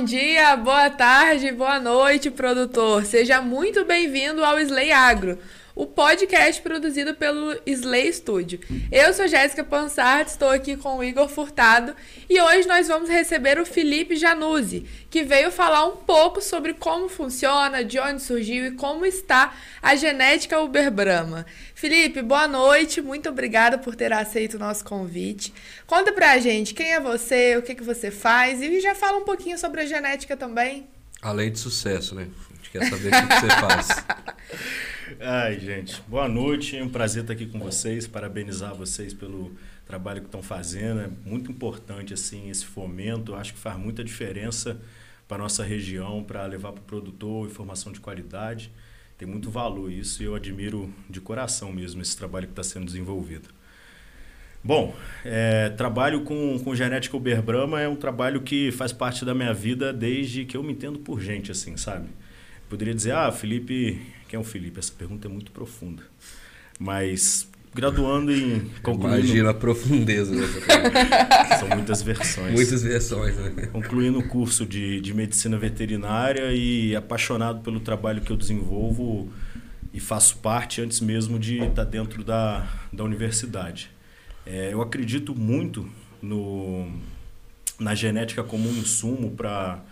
Bom dia, boa tarde, boa noite, produtor. Seja muito bem-vindo ao Slay Agro, podcast produzido pelo Slay Studio. Eu sou Jéssica Pansart, estou aqui com o Igor Furtado e hoje nós vamos receber o Felipe Januzzi, que veio falar um pouco sobre como funciona, de onde surgiu e como está a genética Uber Brahma. Felipe, boa noite, muito obrigada por ter aceito o nosso convite. Conta pra gente quem é você, o que, que você faz e já fala um pouquinho sobre a genética também. Além de sucesso, né? A gente quer saber o que, que você faz. Ai, gente, boa noite. É um prazer estar aqui com vocês, parabenizar vocês pelo trabalho que estão fazendo. É muito importante assim esse fomento. Acho que faz muita diferença para nossa região, para levar para o produtor informação de qualidade tem muito valor isso e eu admiro de coração mesmo esse trabalho que está sendo desenvolvido. Bom, é, trabalho com, com genética Uber Brahma é um trabalho que faz parte da minha vida desde que eu me entendo por gente, assim, sabe? Poderia dizer, ah, Felipe, quem é o Felipe? Essa pergunta é muito profunda. Mas graduando em concluindo... Imagina a profundeza dessa São muitas versões. Muitas versões, né? Concluindo o curso de, de medicina veterinária e apaixonado pelo trabalho que eu desenvolvo e faço parte antes mesmo de estar dentro da, da universidade. É, eu acredito muito no, na genética como um insumo para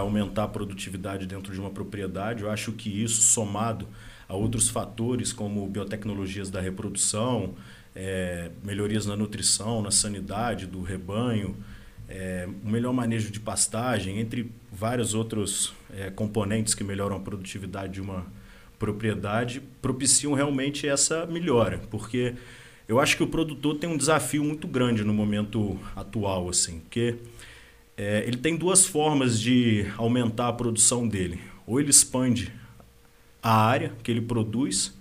aumentar a produtividade dentro de uma propriedade. Eu acho que isso, somado a outros fatores como biotecnologias da reprodução, é, melhorias na nutrição, na sanidade do rebanho, é, melhor manejo de pastagem, entre vários outros é, componentes que melhoram a produtividade de uma propriedade, propiciam realmente essa melhora, porque eu acho que o produtor tem um desafio muito grande no momento atual, assim, porque é, ele tem duas formas de aumentar a produção dele. Ou ele expande a área que ele produz,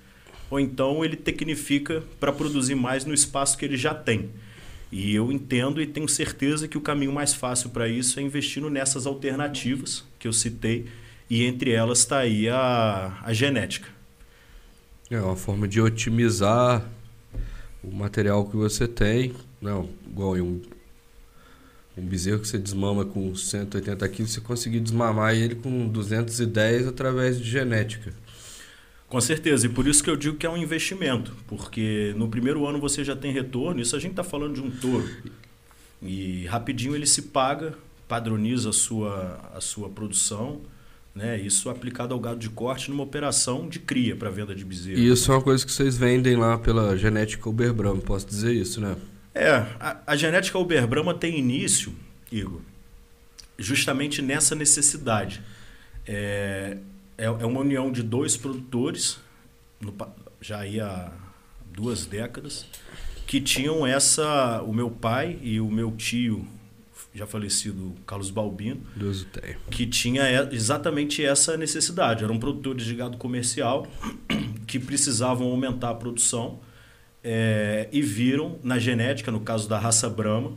ou então ele tecnifica para produzir mais no espaço que ele já tem. E eu entendo e tenho certeza que o caminho mais fácil para isso é investindo nessas alternativas que eu citei, e entre elas está aí a, a genética. É uma forma de otimizar o material que você tem. Não, igual um, um bezerro que você desmama com 180 quilos, você conseguir desmamar ele com 210 através de genética. Com certeza, e por isso que eu digo que é um investimento, porque no primeiro ano você já tem retorno, isso a gente está falando de um touro. E rapidinho ele se paga, padroniza a sua, a sua produção, né? Isso aplicado ao gado de corte numa operação de cria para venda de bezerro. E isso é uma coisa que vocês vendem lá pela genética Uber posso dizer isso, né? É, a, a genética Uber tem início, Igor, justamente nessa necessidade. É, é, é uma união de dois produtores, no, já há duas décadas, que tinham essa. O meu pai e o meu tio, já falecido Carlos Balbino, que tinha exatamente essa necessidade. Eram produtores de gado comercial que precisavam aumentar a produção é, e viram na genética, no caso da raça Brahma,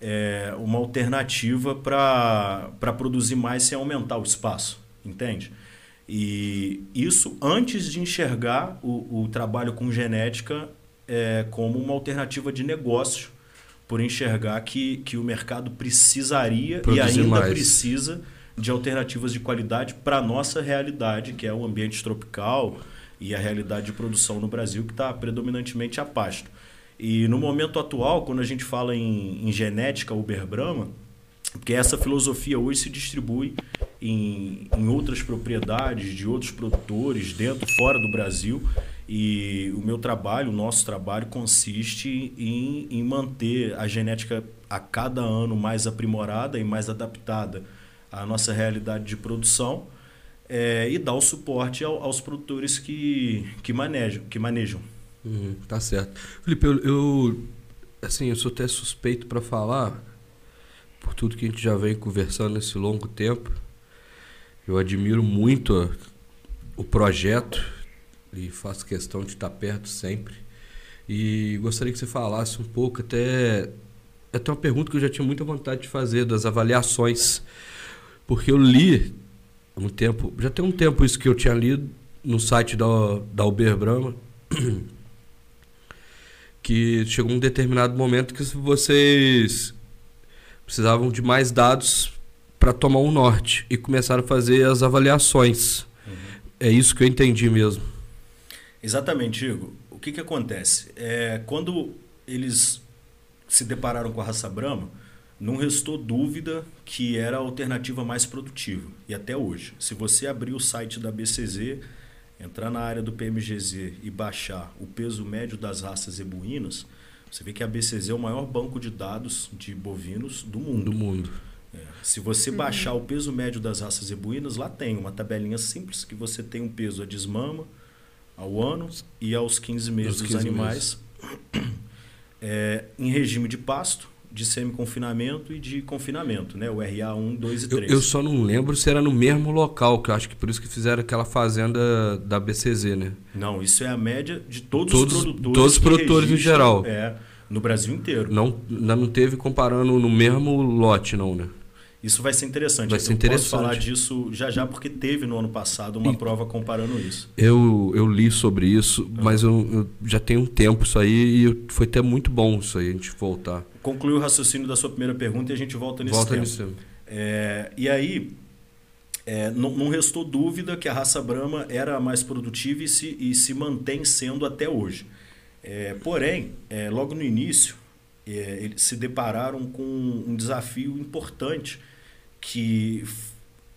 é, uma alternativa para produzir mais sem aumentar o espaço, entende? E isso antes de enxergar o, o trabalho com genética é, como uma alternativa de negócio, por enxergar que, que o mercado precisaria Produzir e ainda mais. precisa de alternativas de qualidade para a nossa realidade, que é o ambiente tropical e a realidade de produção no Brasil, que está predominantemente a pasto. E no momento atual, quando a gente fala em, em genética Uber Brahma, porque essa filosofia hoje se distribui em, em outras propriedades de outros produtores, dentro fora do Brasil. E o meu trabalho, o nosso trabalho, consiste em, em manter a genética a cada ano mais aprimorada e mais adaptada à nossa realidade de produção é, e dar o suporte ao, aos produtores que, que manejam. Que manejam. Uhum, tá certo. Felipe, eu, eu, assim, eu sou até suspeito para falar, por tudo que a gente já vem conversando nesse longo tempo. Eu admiro muito o projeto e faço questão de estar perto sempre. E gostaria que você falasse um pouco, até, até uma pergunta que eu já tinha muita vontade de fazer, das avaliações. Porque eu li um tempo, já tem um tempo isso que eu tinha lido no site da, da Uber Brahma, que chegou um determinado momento que vocês precisavam de mais dados para tomar um norte e começaram a fazer as avaliações. Uhum. É isso que eu entendi mesmo. Exatamente, Igor. O que, que acontece? É, quando eles se depararam com a raça Brahma, não restou dúvida que era a alternativa mais produtiva. E até hoje. Se você abrir o site da BCZ, entrar na área do PMGZ e baixar o peso médio das raças zebuínas, você vê que a BCZ é o maior banco de dados de bovinos do mundo. Do mundo. É. Se você uhum. baixar o peso médio das raças zebuínas, lá tem uma tabelinha simples que você tem um peso a desmama ao ano e aos 15 meses 15 dos animais é, em regime de pasto de semi-confinamento e de confinamento, né? O RA 1, 2 e 3. Eu, eu, só não lembro se era no mesmo local, que eu acho que por isso que fizeram aquela fazenda da BCZ, né? Não, isso é a média de todos, todos os produtores. Todos os produtores em geral. É, no Brasil inteiro. Não, não teve comparando no mesmo lote, não, né? Isso vai ser interessante. Vai ser eu interessante. posso falar disso já já, porque teve no ano passado uma e prova comparando isso. Eu, eu li sobre isso, mas eu, eu, já tem um tempo isso aí e foi até muito bom isso aí, a gente voltar. Conclui o raciocínio da sua primeira pergunta e a gente volta nesse volta tema. Nesse tema. É, e aí, é, não, não, restou dúvida que a raça Brahma era a mais produtiva e se, e se mantém sendo até hoje. É, porém, é, logo no início, é, eles se depararam com um desafio importante que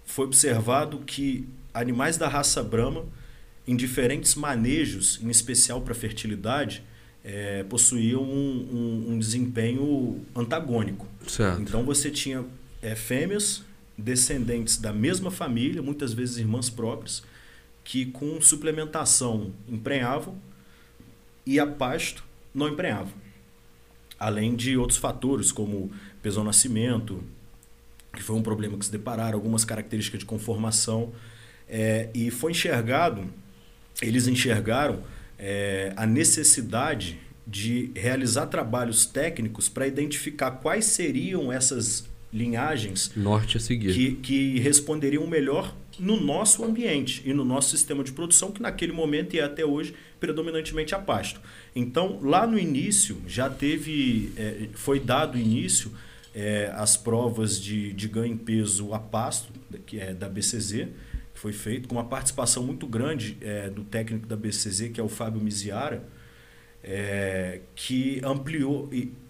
foi observado que animais da raça Brahma, em diferentes manejos, em especial para fertilidade, é, possuíam um, um, um, desempenho antagônico. Certo. Então você tinha é, fêmeas descendentes da mesma família, muitas vezes irmãs próprias, que com suplementação emprenhavam e a pasto não emprenhavam. Além de outros fatores como peso ao nascimento, que foi um problema que se depararam, algumas características de conformação. É, e foi enxergado, eles enxergaram é, a necessidade de realizar trabalhos técnicos para identificar quais seriam essas linhagens norte a seguir que, que responderiam melhor no nosso ambiente e no nosso sistema de produção que naquele momento e até hoje predominantemente a pasto. Então lá no início já teve é, foi dado início é, as provas de, de ganho em peso a pasto, que é da BCZ, que foi feito, com uma participação muito grande é, do técnico da BCZ, que é o Fábio Miziara, é, que ampliou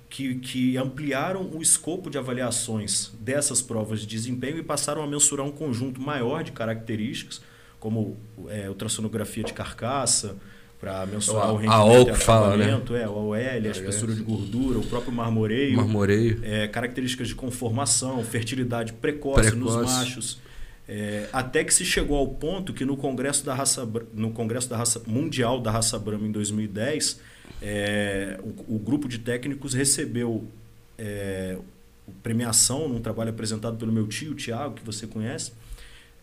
que, que ampliaram o escopo de avaliações dessas provas de desempenho e passaram a mensurar um conjunto maior de características, como é, ultrassonografia de carcaça, para mensurar o rendimento a fala, né? é, o OL, a espessura de gordura, o próprio marmoreio, marmoreio. É, características de conformação, fertilidade precoce, precoce. nos machos. É, até que se chegou ao ponto que no Congresso da Raça, no Congresso da Raça Mundial da Raça Brahma em 2010, é, o, o, grupo de técnicos recebeu é, premiação num trabalho apresentado pelo meu tio, Tiago, que você conhece,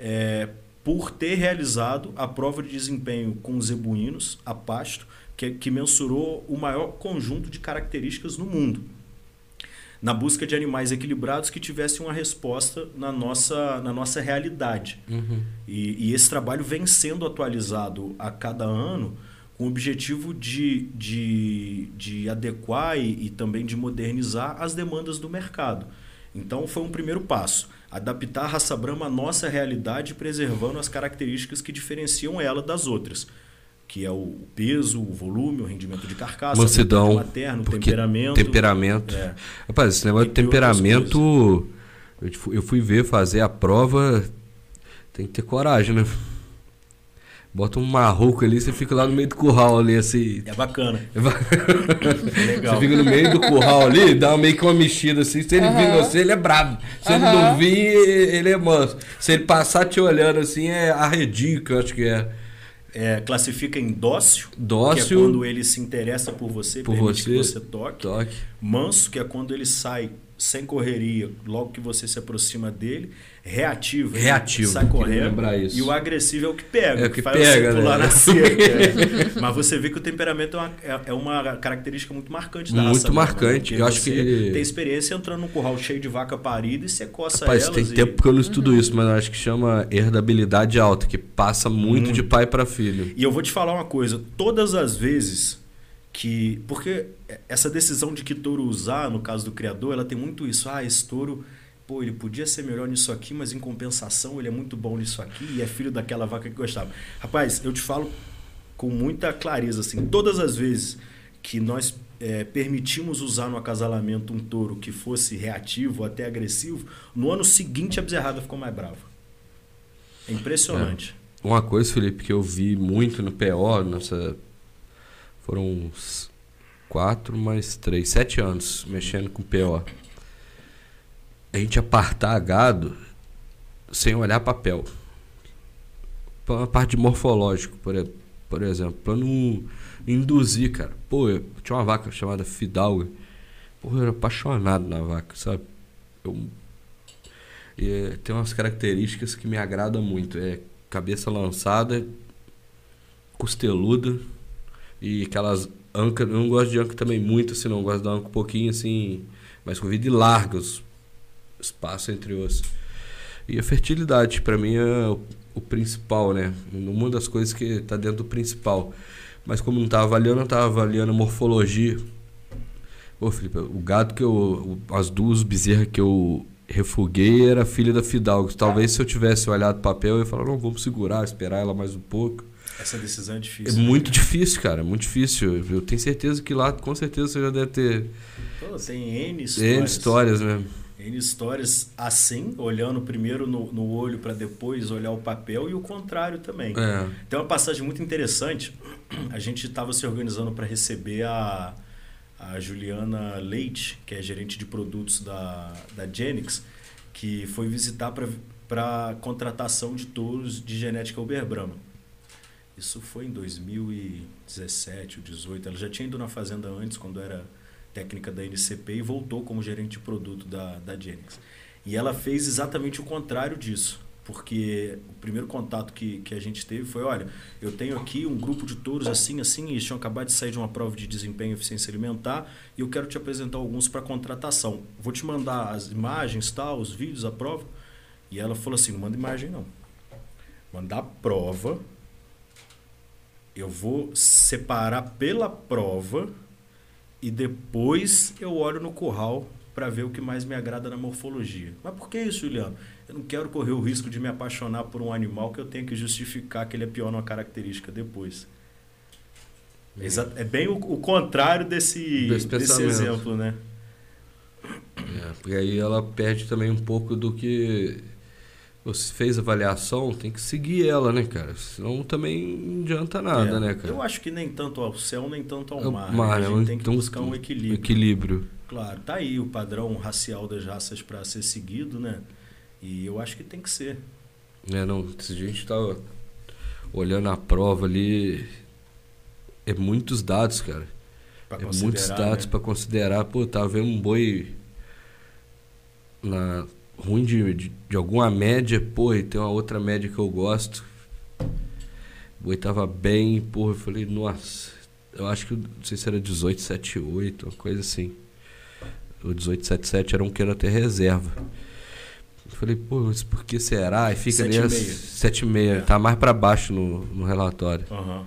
é, por ter realizado a prova de desempenho com zebuínos a pasto, que, que mensurou o maior conjunto de características no mundo, na busca de animais equilibrados que tivessem uma resposta na nossa, na nossa realidade. Uhum. E, e, esse trabalho vem sendo atualizado a cada ano com o objetivo de, de, de adequar e, e também de modernizar as demandas do mercado. Então, foi um primeiro passo adaptar a raça Brahma à nossa realidade, preservando as características que diferenciam ela das outras, que é o peso, o volume, o rendimento de carcaça, mansidão, materno, temperamento. Temperamento. É. Rapaz, esse negócio de temperamento, eu fui ver fazer a prova, tem que ter coragem, né? Bota um marroco ali, você fica lá no meio do curral ali, assim. É bacana. É bacana. Legal. Você fica no meio do curral ali, dá meio que uma mexida assim. Se ele uhum. vir você, ele é brabo. Se uhum. ele não vir, ele é manso. Se ele passar te olhando assim, é arredio, que eu acho que é. É, classifica em dócil, dócil, que é quando ele se interessa por você, por você, que você toque. toque. Manso, que é quando ele sai sem correria, logo que você se aproxima dele, reativo, reativo sai correndo, isso. e o agressivo é o que pega, é o que faz pega, você pular né? na cerca. É. Mas você vê que o temperamento é uma, é, é uma característica muito marcante da Muito raça marcante. Né? Eu acho que tem experiência entrando num curral cheio de vaca parida e você coça Rapaz, elas. tem e... tempo que eu não estudo uhum. isso, mas eu acho que chama herdabilidade alta, que passa muito, muito. de pai para filho. E eu vou te falar uma coisa, todas as vezes que porque essa decisão de que touro usar no caso do criador ela tem muito isso ah esse touro pô, ele podia ser melhor nisso aqui, mas em compensação ele é muito bom nisso aqui e é filho daquela vaca que gostava. Rapaz, eu te falo com muita clareza, assim, todas as vezes que nós é, permitimos usar no acasalamento um touro que fosse reativo, até agressivo, no ano seguinte a bezerrada ficou mais brava. É impressionante. É. Uma coisa, Felipe, que eu vi muito no PO, nessa. Foram uns quatro mais três, sete anos mexendo com PO. A gente apartar gado sem olhar papel. Uma parte morfológico, por, por exemplo. Para não induzir, cara. Pô, eu tinha uma vaca chamada Fidalga. Pô, eu era apaixonado na vaca, sabe? Eu, é, tem umas características que me agradam muito. É cabeça lançada, costeluda e aquelas anca. Eu não gosto de anca também muito, assim, não. Eu gosto da anca um pouquinho, assim, mais com vida larga, os espaço entre os. E a fertilidade, para mim, é o, o, principal, né? Uma das coisas que está dentro do principal. Mas como não estava avaliando, eu estava avaliando morfologia. Ô, Felipe, o gado que eu. As duas bezerras que eu refuguei era filha da Fidalgo. Talvez se eu tivesse olhado o papel, eu ia falar, não, vamos segurar, esperar ela mais um pouco. Essa decisão é difícil. É né? muito difícil, cara. É muito difícil. Eu tenho certeza que lá, com certeza, você já deve ter. Pô, tem N histórias. N histórias, né? N histórias assim, olhando primeiro no, no olho para depois olhar o papel, e o contrário também. É. Tem uma passagem muito interessante. A gente estava se organizando para receber a, a Juliana Leite, que é gerente de produtos da, da Genix, que foi visitar para contratação de touros de genética Uber Brahma. Isso foi em 2017 ou 2018. Ela já tinha ido na fazenda antes, quando era técnica da NCP, e voltou como gerente de produto da, da Genix. E ela fez exatamente o contrário disso porque o primeiro contato que, que a gente teve foi, olha, eu tenho aqui um grupo de touros assim, assim, eles tinham acabado de sair de uma prova de desempenho e eficiência alimentar, e eu quero te apresentar alguns para contratação. Vou te mandar as imagens, tal, os vídeos, a prova. E ela falou assim, não manda imagem não. Mandar prova, eu vou separar pela prova e depois eu olho no curral para ver o que mais me agrada na morfologia. Mas por que isso, Juliano? Eu não quero correr o risco de me apaixonar por um animal que eu tenho que justificar que ele é pior numa característica depois. É, é bem o, o, contrário desse, desse, desse exemplo, né? É, porque aí ela perde também um pouco do que você fez avaliação, tem que seguir ela, né, cara? Senão também não adianta nada, é, né, cara? Eu acho que nem tanto ao céu, nem tanto ao mar. mar né? A gente tem que buscar um equilíbrio. Equilíbrio. Claro, tá aí o padrão racial das raças para ser seguido, né? E eu acho que tem que ser. É, não, se a gente tá olhando a prova ali, é muitos dados, cara. Pra é muitos dados né? para considerar. Pô, tá vendo um boi na ruim de, de, de, alguma média, pô, e tem uma outra média que eu gosto. Boi tava bem, pô, eu falei, nossa, eu acho que não sei se era 1878, uma coisa assim. O 1877 era um que era até reserva. Eu falei, pô, mas por que será? E fica ali 7,5. É. Tá mais para baixo no, no relatório. Uhum.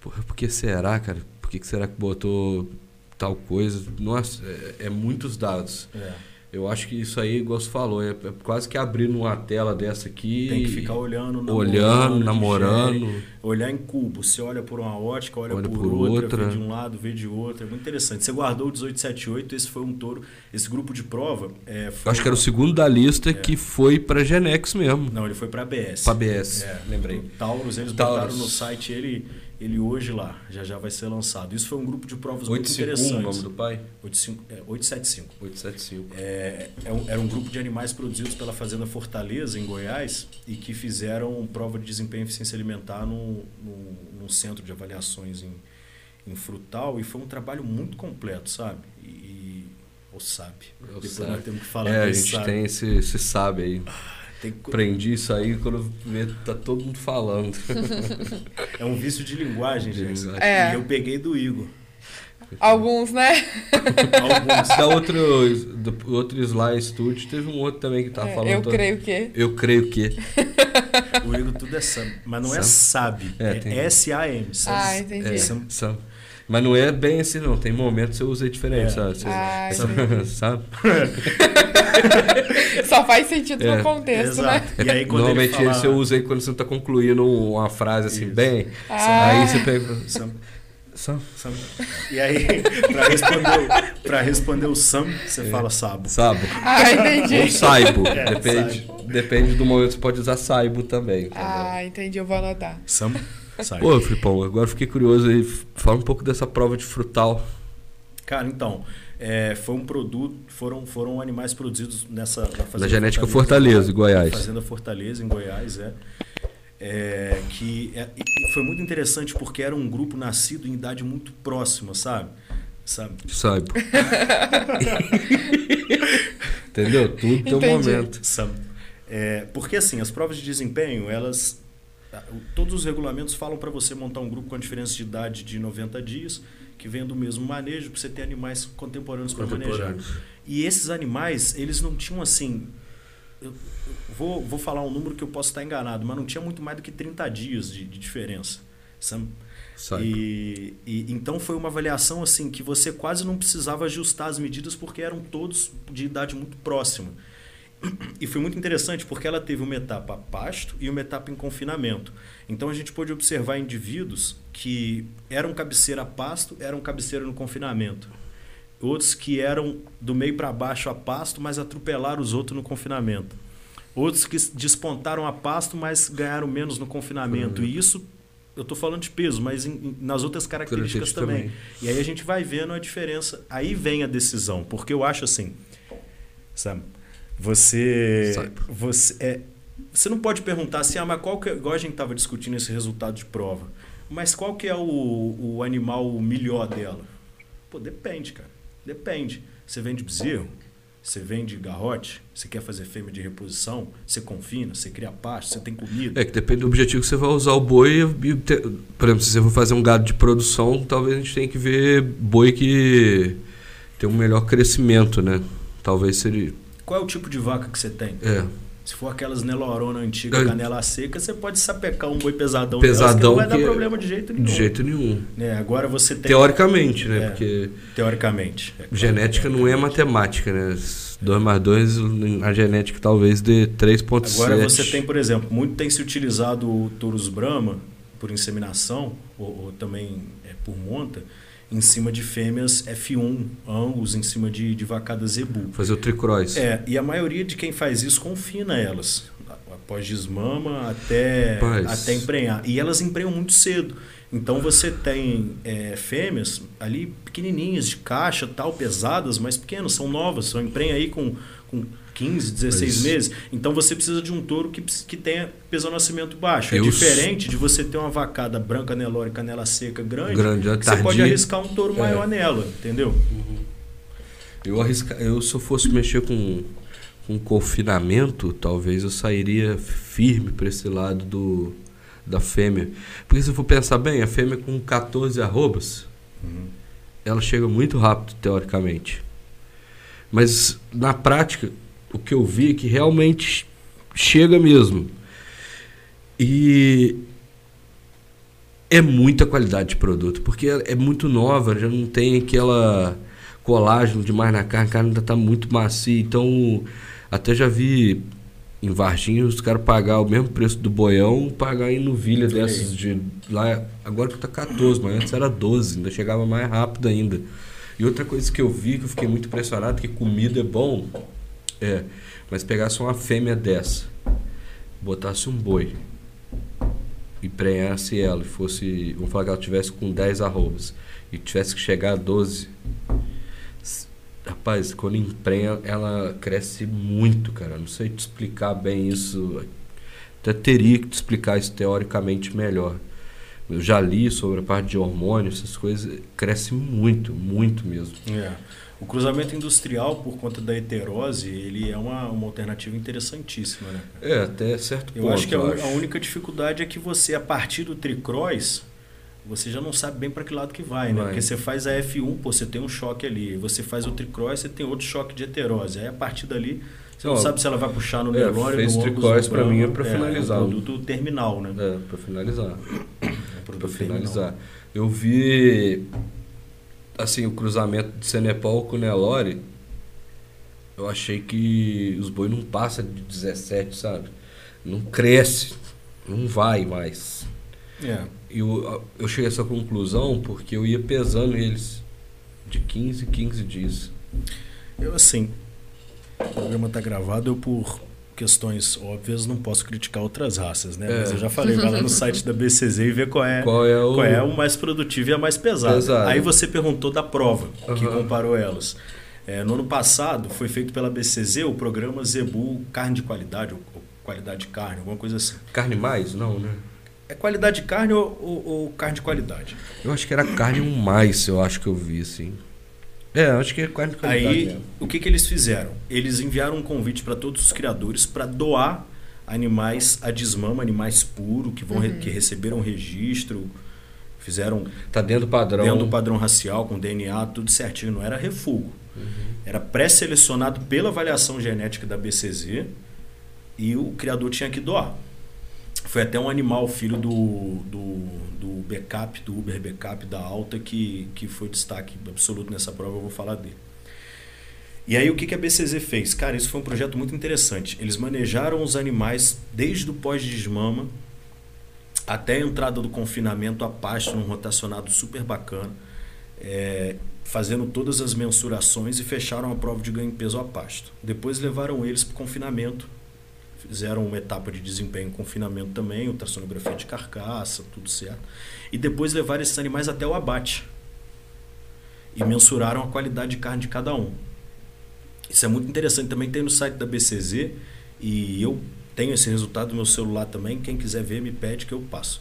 Porra, por que será, cara? Por que, que será que botou tal coisa? Nossa, é, é muitos dados. É. Eu acho que isso aí, igual você falou, é, é quase que abrir uma tela dessa aqui. Tem que ficar olhando, namorando. Olhando, namorando. olhar em cubo. Você olha por uma ótica, olha, olha por, por, outra, outra, vê de um lado, vê de outro. É muito interessante. Você guardou o 1878, esse foi um touro. Esse grupo de prova. É, foi acho que era o segundo da lista é. que foi para Genex mesmo. Não, ele foi para ABS. Para ABS, é, lembrei. Taurus, eles Taurus. botaram no site ele ele hoje lá, já já vai ser lançado. Isso foi um grupo de provas 851, muito interessantes. o nome do pai? 85, é, 875. 875. É, é um, era um grupo de animais produzidos pela Fazenda Fortaleza, em Goiás, e que fizeram prova de desempenho e eficiência alimentar no, no, centro de avaliações em, em Frutal, e foi um trabalho muito completo, sabe? E, ou sabe. Eu Depois sabe. nós temos que falar É, a gente sabe. tem esse, esse sabe aí. Tem que... Aprendi isso aí quando vê, tá todo mundo falando. é um vício de linguagem, gente. É. E eu peguei do Igor. Alguns, né? Alguns. Da outro, do outro Sly Studio, teve um outro também que tava é, falando. Eu creio que. Eu creio que. o Igor tudo é Sam. Mas não é sabe. É, é S-A-M. Ah, entendi. É, Sam. Sam. Mas não é bem assim, não. Tem momentos que você usa diferente, é. sabe? Você, ah, sabe? Só faz sentido É, no contexto, né? Exato. E aí, quando Normalmente fala, esse eu uso aí quando você tá concluindo uma frase assim, Isso. bem. Ah. Aí você pega. Sam, Sam. Sam. E aí, pra responder, o- pra responder o Sam, você É. fala Sabo. Sabo. Ah, Ou entendi. saibo. É, depende, depende do momento, você pode usar saibo também. entendeu? Ah, entendi, eu vou anotar. Sam, sai. Pô, Filipão, agora eu fiquei curioso aí. Fala um pouco dessa prova de frutal. Cara, então, é, foi um produto, foram, foram animais produzidos nessa na Fazenda Da Genética Fortaleza, em Goiás. Fazenda Fortaleza, em Goiás, é. É, que é- e foi muito interessante porque era um grupo nascido em idade muito próxima, sabe? Sabe? Saibo. Entendeu? Tudo tem um momento. Sam. É, porque assim, as provas de desempenho, elas. Todos os regulamentos falam para você montar um grupo com a diferença de idade de 90 dias, que venha do mesmo manejo, para você ter animais contemporâneos para manejar. E esses animais, eles não tinham assim. Eu, vou, vou falar um número que eu posso estar enganado, mas não tinha muito mais do que 30 dias de, de diferença. E, e então foi uma avaliação assim que você quase não precisava ajustar as medidas porque eram todos de idade muito próxima. E foi muito interessante porque ela teve uma etapa a pasto e uma etapa em confinamento. Então a gente pôde observar indivíduos que eram cabeceira a pasto, eram cabeceira no confinamento. Outros que eram do meio para baixo a pasto, mas atropelaram os outros no confinamento. Outros que despontaram a pasto, mas ganharam menos no confinamento. E isso, eu estou falando de peso, mas em- em- nas outras características Característica também. também. E aí a gente vai vendo a diferença. Aí vem a decisão, porque eu acho assim, sabe? Você, Sabe. você é, você não pode perguntar assim, ah, mas qual que é, igual a gente estava discutindo esse resultado de prova, mas qual que é o, o animal melhor dela? Pô, depende, cara. Depende. Você vende bezerro, você vende garrote, você quer fazer fêmea de reposição, você confina, você cria pasto, você tem comida. É que depende do objetivo que você vai usar o boi. E, te- por exemplo, se você for fazer um gado de produção, talvez a gente tenha que ver boi que tem um melhor crescimento, né? Talvez seria. Qual é o tipo de vaca que você tem? É. Se for aquelas Nelorona antiga, É. canela seca, você pode sapecar um boi pesadão, Pesadão delas, que não vai dar problema de jeito nenhum. De jeito nenhum. Né? Agora você tem. Teoricamente, né? É. Porque Teoricamente. é claro. genética não é matemática, né? 2 mais 2, a genética talvez dê 3,7. Agora você tem, por exemplo, muito tem se utilizado o Taurus Brahma por inseminação, ou, ou também é, por monta, em cima de fêmeas F1, ambos em cima de, de vacadas zebu. Fazer o tricross. É, e a maioria de quem faz isso confina elas, após desmama até, Rapaz. até emprenhar. E elas emprenham muito cedo. Então você tem é, fêmeas ali pequenininhas, de caixa, tal, pesadas, mas pequenas, são novas, só emprenha aí com, com 15, 16 Mas- meses. Então você precisa de um touro que, que tenha peso ao nascimento baixo. É Eu- diferente de você ter uma vacada branca, nelore, canela seca grande, Grande, que você pode arriscar um touro É. maior nela, entendeu? Eu, arrisca... eu se eu fosse mexer com, com confinamento, talvez eu sairia firme para esse lado do, da fêmea. Porque se eu for pensar bem, a fêmea com 14 arrobas, ela chega muito rápido, teoricamente. Mas na prática, o que eu vi é que realmente chega mesmo. E é muita qualidade de produto, porque é é muito nova, já não tem aquela colágeno demais na carne, a carne ainda está muito macia, então até já vi em Varginha os caras pagar o mesmo preço do boião, pagar em novilha dessas de lá, agora que tá 14, mas antes era 12, ainda chegava mais rápido ainda. E outra coisa que eu vi que eu fiquei muito impressionado, que comida é bom, é, mas pegasse uma fêmea dessa, botasse um boi, e prenhasse ela, e fosse, vamos falar que ela tivesse com 10 arrobas, e tivesse que chegar a 12, s- rapaz, quando emprenha, ela cresce muito, cara, não sei te explicar bem isso, até teria que te explicar isso teoricamente melhor. Eu já li sobre a parte de hormônios, essas coisas, cresce muito, muito mesmo. É. O cruzamento industrial, por conta da heterose, ele é uma, uma alternativa interessantíssima, né? É, até certo Eu ponto. acho que a, eu u- acho. a única dificuldade é que você, a partir do tricross, você já não sabe bem para que lado que vai, né? Vai. Porque você faz a F1, pô, você tem um choque ali. Você faz o tricross, você tem outro choque de heterose. Aí a partir dali, você não Ó, sabe se ela vai puxar no é, fez no tricross pra mim é Brahma. pra finalizar. É um produto terminal, né? É, pra finalizar. É produto Pra terminal. finalizar. Eu vi assim o cruzamento de Senepal com Nelore. eu achei que os boi não passam de 17, sabe? Não cresce, não vai mais. É. Eu, eu cheguei a essa conclusão porque eu ia pesando eles de 15 em 15 dias. Eu, assim, o programa tá gravado, eu por questões óbvias não posso criticar outras raças, né? É. Mas eu já falei, vai lá no site da BCZ e vê qual é, Qual é o- qual é o mais produtivo e a mais pesada. Pesado. Aí você perguntou da prova, que Aham. comparou elas. É, no ano passado, foi feito pela BCZ o programa Zebu Carne de Qualidade, ou, Qualidade de Carne, alguma coisa assim. Carne mais? Não, né? É qualidade de carne ou, ou- ou carne de qualidade? Eu acho que era carne um mais, eu acho que eu vi, assim. É, eu acho que é qualidade Aí, mesmo. o que, que eles fizeram? Eles enviaram um convite para todos os criadores para doar animais a desmama, animais puros, que, vão re- que receberam registro, fizeram Tá dentro do padrão. dentro do padrão racial, com DNA, tudo certinho. Não era refugo. Era pré-selecionado pela avaliação genética da BCZ e o criador tinha que doar. Foi até um animal, filho do, do, do backup, do Uber Backup da Alta, que, que foi destaque absoluto nessa prova, eu vou falar dele. E aí o que, que a BCZ fez? Cara, isso foi um projeto muito interessante. Eles manejaram os animais desde o pós-desmama até a entrada do confinamento a pasto, num rotacionado super bacana, é, fazendo todas as mensurações e fecharam a prova de ganho de peso a pasto. Depois levaram eles para o confinamento, fizeram uma etapa de desempenho em confinamento também, ultrassonografia de carcaça, tudo certo. E depois levaram esses animais até o abate e mensuraram a qualidade de carne de cada um. Isso é muito interessante. Também tem no site da BCZ e eu tenho esse resultado no meu celular também. Quem quiser ver, me pede que eu passo.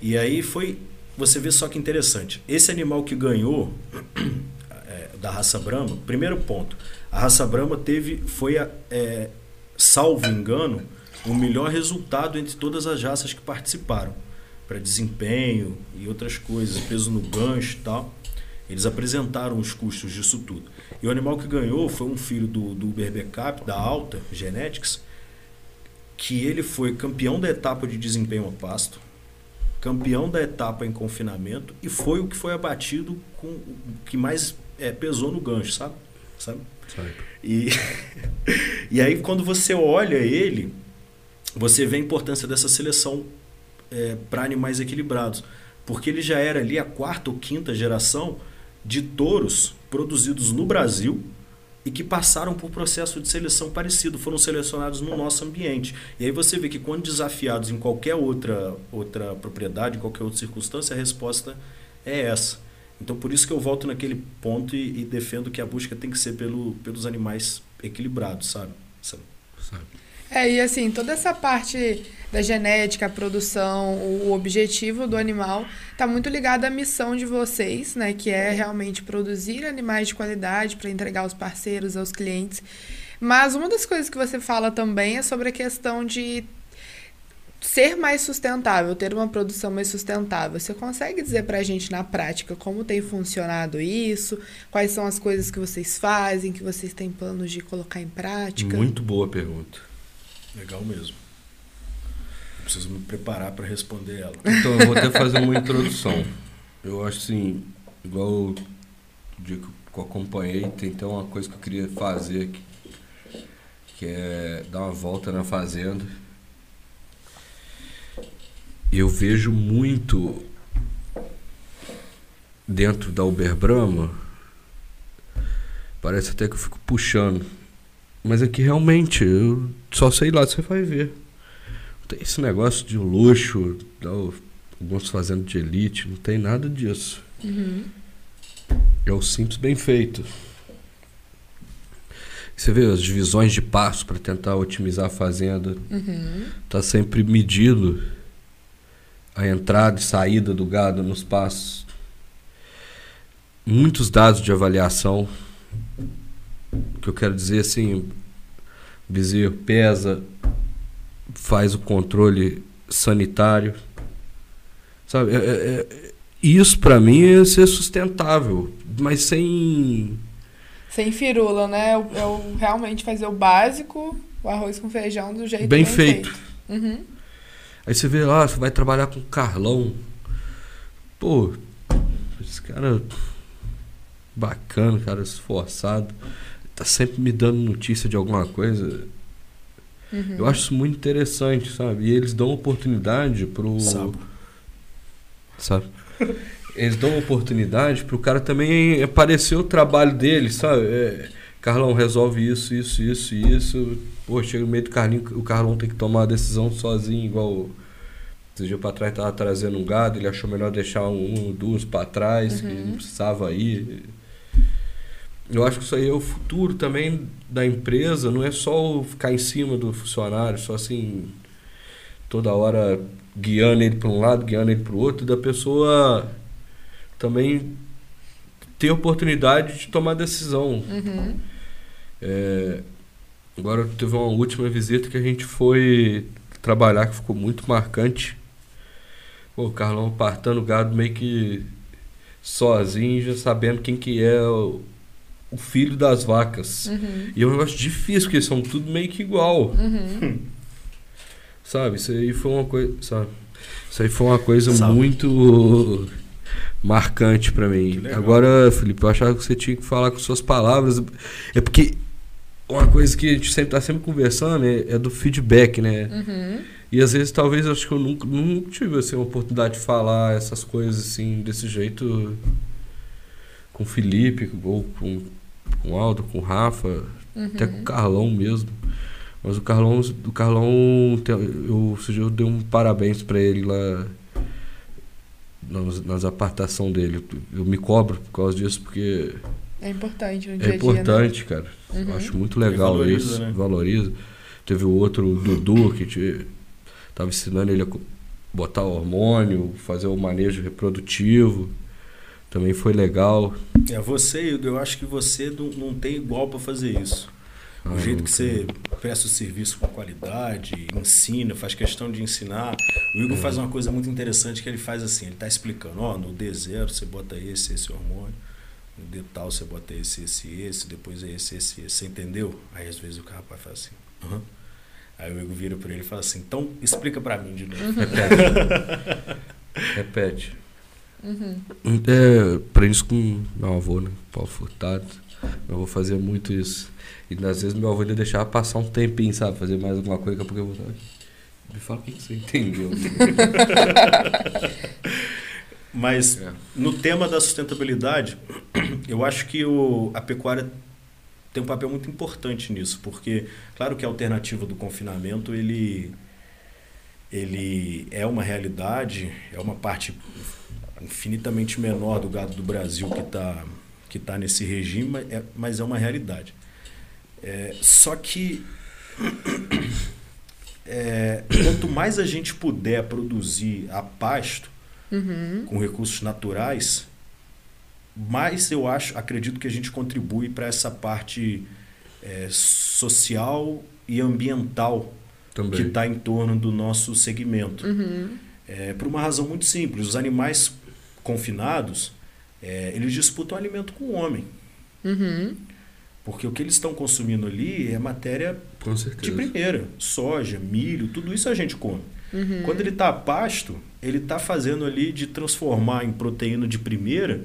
E aí foi. Você vê só que interessante. Esse animal que ganhou é, da raça Brahma, primeiro ponto. A raça Brahma teve, foi, a, é, salvo engano, o melhor resultado entre todas as raças que participaram. Para desempenho e outras coisas, peso no gancho e tal. Eles apresentaram os custos disso tudo. E o animal que ganhou foi um filho do, do Backup, da Alta Genetics, que ele foi campeão da etapa de desempenho a pasto, campeão da etapa em confinamento e foi o que foi abatido com o que mais é, pesou no gancho, sabe? sabe? Sabe? E, e aí, quando você olha ele, você vê a importância dessa seleção é, para animais equilibrados. Porque ele já era ali a quarta ou quinta geração de touros produzidos no Brasil e que passaram por processo de seleção parecido, foram selecionados no nosso ambiente. E aí você vê que quando desafiados em qualquer outra, outra propriedade, em qualquer outra circunstância, a resposta é essa. Então por isso que eu volto naquele ponto e, e defendo que a busca tem que ser pelo, pelos animais equilibrados, sabe? Sabe? Sabe? É, e assim, toda essa parte da genética, a produção, o objetivo do animal está muito ligado à missão de vocês, né? Que é realmente produzir animais de qualidade para entregar aos parceiros, aos clientes. Mas uma das coisas que você fala também é sobre a questão de ser mais sustentável, ter uma produção mais sustentável. Você consegue dizer para a gente na prática como tem funcionado isso? Quais são as coisas que vocês fazem, que vocês têm planos de colocar em prática? Muito boa pergunta. Legal mesmo. Eu preciso me preparar para responder ela. Então, eu vou até fazer uma introdução. Eu acho assim, igual o dia que eu acompanhei, tem até uma coisa que eu queria fazer aqui, que é dar uma volta na fazenda. Eu vejo muito dentro da Uber Brahma, parece até que eu fico puxando, mas é que realmente, eu só sei lá, você vai ver. Não tem esse negócio de luxo, alguns fazendo de elite, não tem nada disso. Uhum. É o simples bem feito. Você vê as divisões de passo para tentar otimizar a fazenda. Uhum. Tá sempre medido a entrada e saída do gado nos passos. Muitos dados de avaliação. Que eu quero dizer assim, o bezerro pesa, faz o controle sanitário. Sabe? É- é- é- isso para mim é ser sustentável, mas sem Sem firula, né? Eu, eu realmente fazer o básico, o arroz com feijão do jeito Bem bem, feito. Uhum. Aí você vê lá, você vai trabalhar com Carlão. Pô, esse cara bacana, cara esforçado. tá sempre me dando notícia de alguma coisa. Uhum. Eu acho isso muito interessante, sabe? E eles dão oportunidade pro. Sabe? Sabe? Eles dão oportunidade pro cara também aparecer o trabalho dele, sabe? É, Carlão, resolve isso, isso, isso, isso. Pô, chega no meio do Carlinho, o Carlão tem que tomar a decisão sozinho, igual. Esse dia pra trás tava trazendo um gado, ele achou melhor deixar um, duas pra trás, que não precisava ir. Eu acho que isso aí é o futuro também da empresa, não é só ficar em cima do funcionário, só assim, toda hora guiando ele para um lado, guiando ele para o outro, da pessoa também ter oportunidade de tomar decisão. Uhum. É, agora teve uma última visita que a gente foi trabalhar que ficou muito marcante. Pô, o Carlão partando o gado meio que sozinho, já sabendo quem que é o, o filho das vacas. Uhum. E é um negócio difícil, porque são tudo meio que igual. Uhum. Sabe? Isso aí foi uma coisa. Sabe? Isso aí foi uma coisa Sabe. muito marcante pra mim. Agora, Felipe, eu achava que você tinha que falar com suas palavras. É porque uma coisa que a gente sempre tá sempre conversando é, é do feedback, né? Uhum. E às vezes talvez eu acho que eu nunca, nunca tive assim, a oportunidade de falar essas coisas assim, desse jeito com o Felipe, ou com, com o Aldo, com o Rafa, até com o Carlão mesmo. Mas o Carlão, o Carlão eu, eu dei um parabéns pra ele lá nas, nas apartação dele. Eu me cobro por causa disso, porque É importante no dia é a dia. importante, cara. Uhum. Eu acho muito legal valoriza, isso. né? Valoriza. Teve o outro, o Dudu, que te, tava ensinando ele a botar hormônio, fazer o manejo reprodutivo. Também foi legal. É, você, Igor, eu acho que você não, não tem igual para fazer isso. O Ah, jeito que você presta o serviço com qualidade, ensina, faz questão de ensinar. O Igor faz uma coisa muito interessante que ele faz assim, ele está explicando, ó, no D0 você bota esse, esse hormônio, no D tal você bota esse, esse, esse, depois é esse, esse, esse. Você entendeu? Aí às vezes o rapaz faz assim, aham. Aí o Igor vira para ele e fala assim, então explica para mim de novo. Repete. Repete. Uhum. É, aprendi isso com meu avô, né? Paulo Furtado. Eu vou fazer muito isso. E às vezes meu avô ainda deixava passar um tempinho, sabe? Fazer mais alguma coisa, daqui a pouco eu vou. Me fala o que você entendeu. Mas É. no tema da sustentabilidade, eu acho que o, a pecuária tem um papel muito importante nisso, porque claro que a alternativa do confinamento ele ele é uma realidade, é uma parte infinitamente menor do gado do Brasil que está que tá nesse regime, mas é, mas é uma realidade. É, só que é, quanto mais a gente puder produzir a pasto Uhum. com recursos naturais, mais eu acho, acredito que a gente contribui para essa parte é, social e ambiental que Também. está em torno do nosso segmento. Uhum. É, por uma razão muito simples, os animais confinados, é, eles disputam alimento com o homem. Uhum. Porque o que eles estão consumindo ali é matéria de primeira. Soja, milho, tudo isso a gente come. Uhum. Quando ele está a pasto, ele está fazendo ali de transformar em proteína de primeira,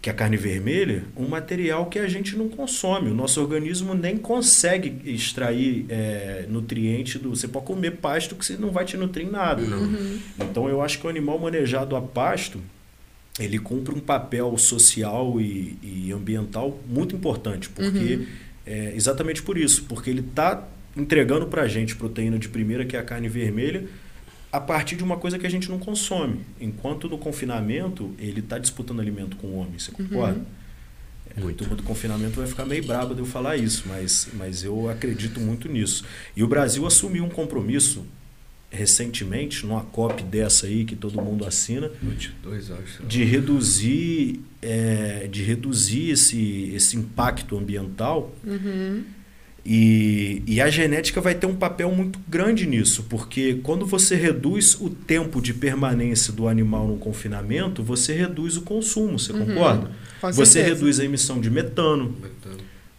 que é a carne vermelha, um material que a gente não consome. O nosso organismo nem consegue extrair é, nutriente do. Você pode comer pasto que você não vai te nutrir em nada. Uhum. Então eu acho que o animal manejado a pasto ele cumpre um papel social e, e ambiental muito importante, porque é exatamente por isso, porque ele está entregando para a gente proteína de primeira, que é a carne vermelha, a partir de uma coisa que a gente não consome. Enquanto no confinamento ele está disputando alimento com o homem, você concorda? É, A Muito. turma do confinamento vai ficar meio braba de eu falar isso, mas, mas eu acredito muito nisso. E o Brasil assumiu um compromisso recentemente, numa COP dessa aí que todo mundo assina, 22, acho. de reduzir, é, de reduzir esse, esse impacto ambiental. Uhum. E, e a genética vai ter um papel muito grande nisso, porque quando você reduz o tempo de permanência do animal no confinamento, você reduz o consumo, você concorda? Com Você reduz a emissão de metano,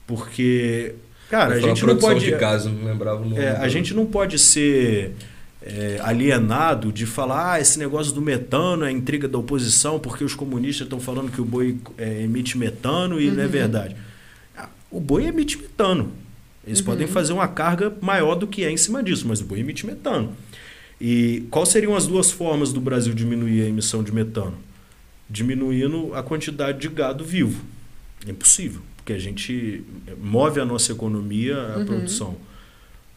porque, cara, a gente não produção pode. de gás, eu não lembrava o nome. É, a gente não pode ser é, alienado de falar ah, esse negócio do metano é intriga da oposição porque os comunistas estão falando que o boi é, emite metano e não é verdade. Ah, o boi emite metano. Eles uhum. podem fazer uma carga maior do que é em cima disso, mas o boi emite metano. E quais seriam as duas formas do Brasil diminuir a emissão de metano? Diminuindo a quantidade de gado vivo. É impossível, porque a gente move a nossa economia, a uhum. produção.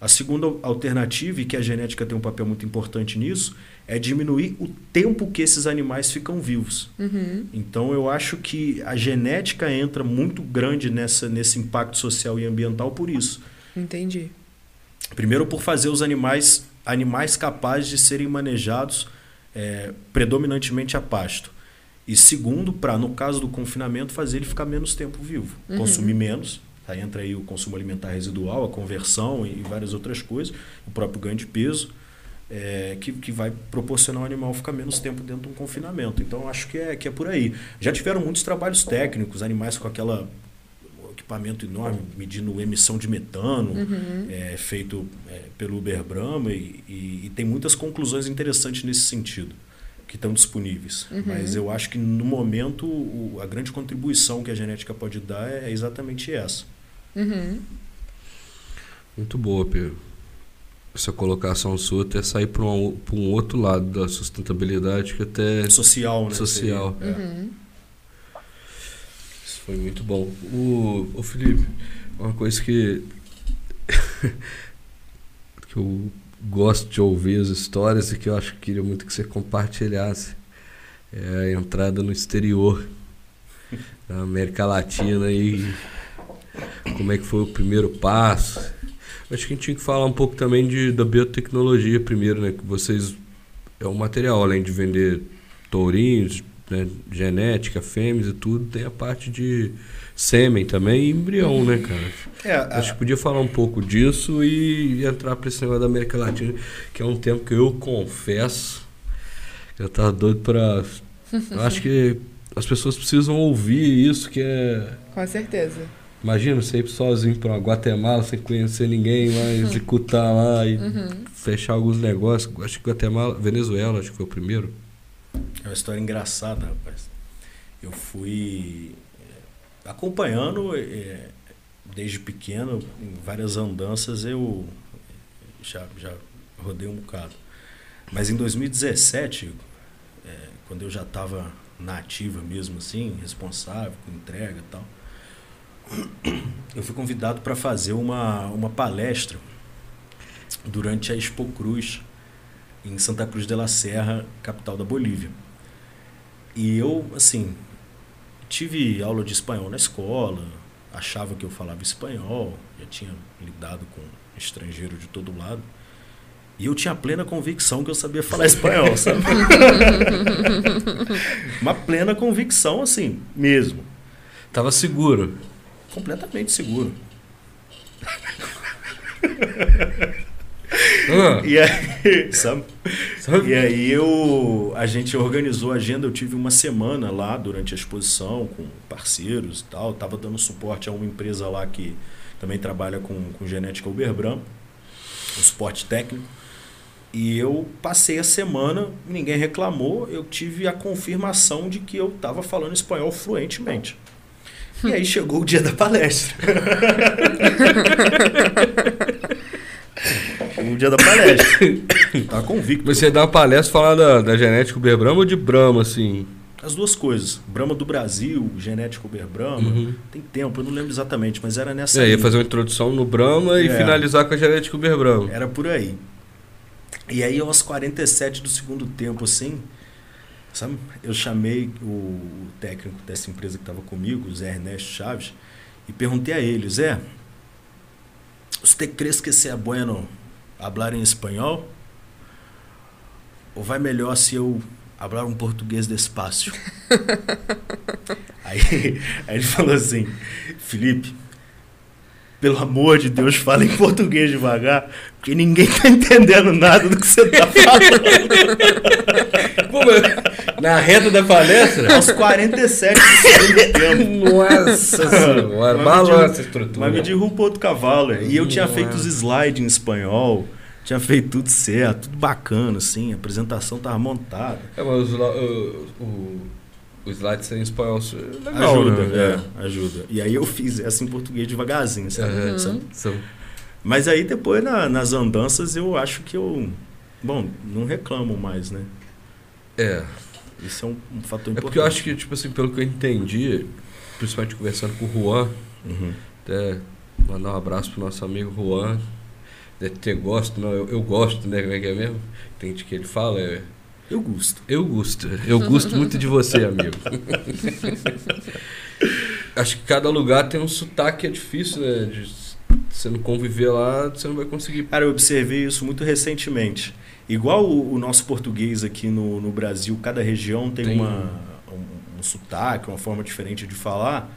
A segunda alternativa, e que a genética tem um papel muito importante nisso, é diminuir o tempo que esses animais ficam vivos. Uhum. Então eu acho que a genética entra muito grande nessa, nesse impacto social e ambiental por isso. Entendi. Primeiro por fazer os animais animais capazes de serem manejados é, predominantemente a pasto. E segundo, para, no caso do confinamento, fazer ele ficar menos tempo vivo, uhum. consumir menos, Aí entra aí o consumo alimentar residual, a conversão e, várias outras coisas, o próprio ganho de peso, é, que, que vai proporcionar o animal ficar menos tempo dentro de um confinamento. Então acho que é, que é por aí. Já tiveram muitos trabalhos técnicos, animais com aquela equipamento enorme medindo emissão de metano, uhum. é, feito é, pelo Uber Brahma, e, e, e, tem muitas conclusões interessantes nesse sentido que estão disponíveis. Uhum. Mas eu acho que no momento o, a grande contribuição que a genética pode dar é, é exatamente essa. Uhum. Muito boa, Pedro. Essa colocação sua até sair para um, um outro lado da sustentabilidade que até. Social, né? Social. É. Uhum. Isso foi muito bom. O, o Felipe, uma coisa que. que eu gosto de ouvir as histórias e que eu acho que queria muito que você compartilhasse é a entrada no exterior, na América Latina e como é que foi o primeiro passo. Acho que a gente tinha que falar um pouco também de, da biotecnologia primeiro, né? Que vocês é um material, além de vender tourinhos, né? genética, fêmeas e tudo, tem a parte de sêmen também e embrião, né, cara? É, Acho que podia falar um pouco disso e entrar para esse negócio da América Latina, que é um tempo que eu confesso eu tava doido para. acho que as pessoas precisam ouvir isso, que é. Com certeza Imagina você ir sozinho para Guatemala sem conhecer ninguém lá, executar lá e uhum. fechar alguns negócios. Acho que Guatemala, Venezuela, acho que foi o primeiro. É uma história engraçada, rapaz. Eu fui é, acompanhando é, desde pequeno, em várias andanças eu já, já rodei um bocado. Mas em 2017, é, quando eu já estava na ativa mesmo assim, responsável, com entrega e tal, eu fui convidado para fazer uma, uma palestra durante a Expo Cruz em Santa Cruz de la Serra, capital da Bolívia. E eu, assim, tive aula de espanhol na escola, achava que eu falava espanhol, já tinha lidado com estrangeiro de todo lado. E eu tinha plena convicção que eu sabia falar espanhol, sabe? Uma plena convicção, assim, mesmo. Tava seguro completamente seguro. Ah. E aí, sabe? sabe? E aí eu, a gente organizou a agenda, eu tive uma semana lá durante a exposição com parceiros e tal, tava dando suporte a uma empresa lá que também trabalha com, com genética Uberbram, um suporte técnico. E eu passei a semana, ninguém reclamou, eu tive a confirmação de que eu estava falando espanhol fluentemente. E aí chegou o dia da palestra. chegou o dia da palestra. Tá convicto. Mas você dá uma palestra falando da, da genética Uber Brahma ou de Brahma, assim? As duas coisas. Brahma do Brasil, genética Uber Brahma. Uhum. Tem tempo, eu não lembro exatamente, mas era nessa. É, ia fazer uma introdução no Brahma é. e finalizar com a genética Uber Brahma. Era por aí. E aí, aos 47 do segundo tempo, assim, Sabe? Eu chamei o, técnico dessa empresa que estava comigo, o Zé Ernesto Chaves, e perguntei a ele, Zé, você crees que é bueno falar em espanhol? Ou vai melhor se eu falar um português despacio? aí, aí ele falou assim, Felipe, pelo amor de Deus, fala em português devagar, porque ninguém tá entendendo nada do que você tá falando. Pô, na reta da palestra? Aos 47 do segundo tempo. Nossa senhora, balança a estrutura. Mas me derrubou do cavalo. E eu tinha feito os slides em espanhol, tinha feito tudo certo, tudo bacana, assim, a apresentação tava montada. É, mas o, o, o o slide ser em espanhol é legal, ajuda, né? é, ajuda. E aí eu fiz essa em português devagarzinho, sabe? Uhum. Sabe? São- Mas aí depois na- nas andanças eu acho que eu. Bom, não reclamo mais, né? É. Isso é um, um fator É importante. porque eu acho que, tipo assim, pelo que eu entendi, principalmente conversando com o Juan, Uhum. até mandar um abraço pro nosso amigo Juan. Deve ter gosto, não, eu, eu gosto, né? Como é que é mesmo? Tem gente que ele fala, é, Eu gosto. eu gosto. Eu gosto muito de você, amigo. Acho que cada lugar tem um sotaque, é difícil, né? De, você não conviver lá, você não vai conseguir. Cara, eu observei isso muito recentemente. Igual o, o nosso português aqui no, no Brasil, cada região tem, Tem. Uma, um, um sotaque, uma forma diferente de falar.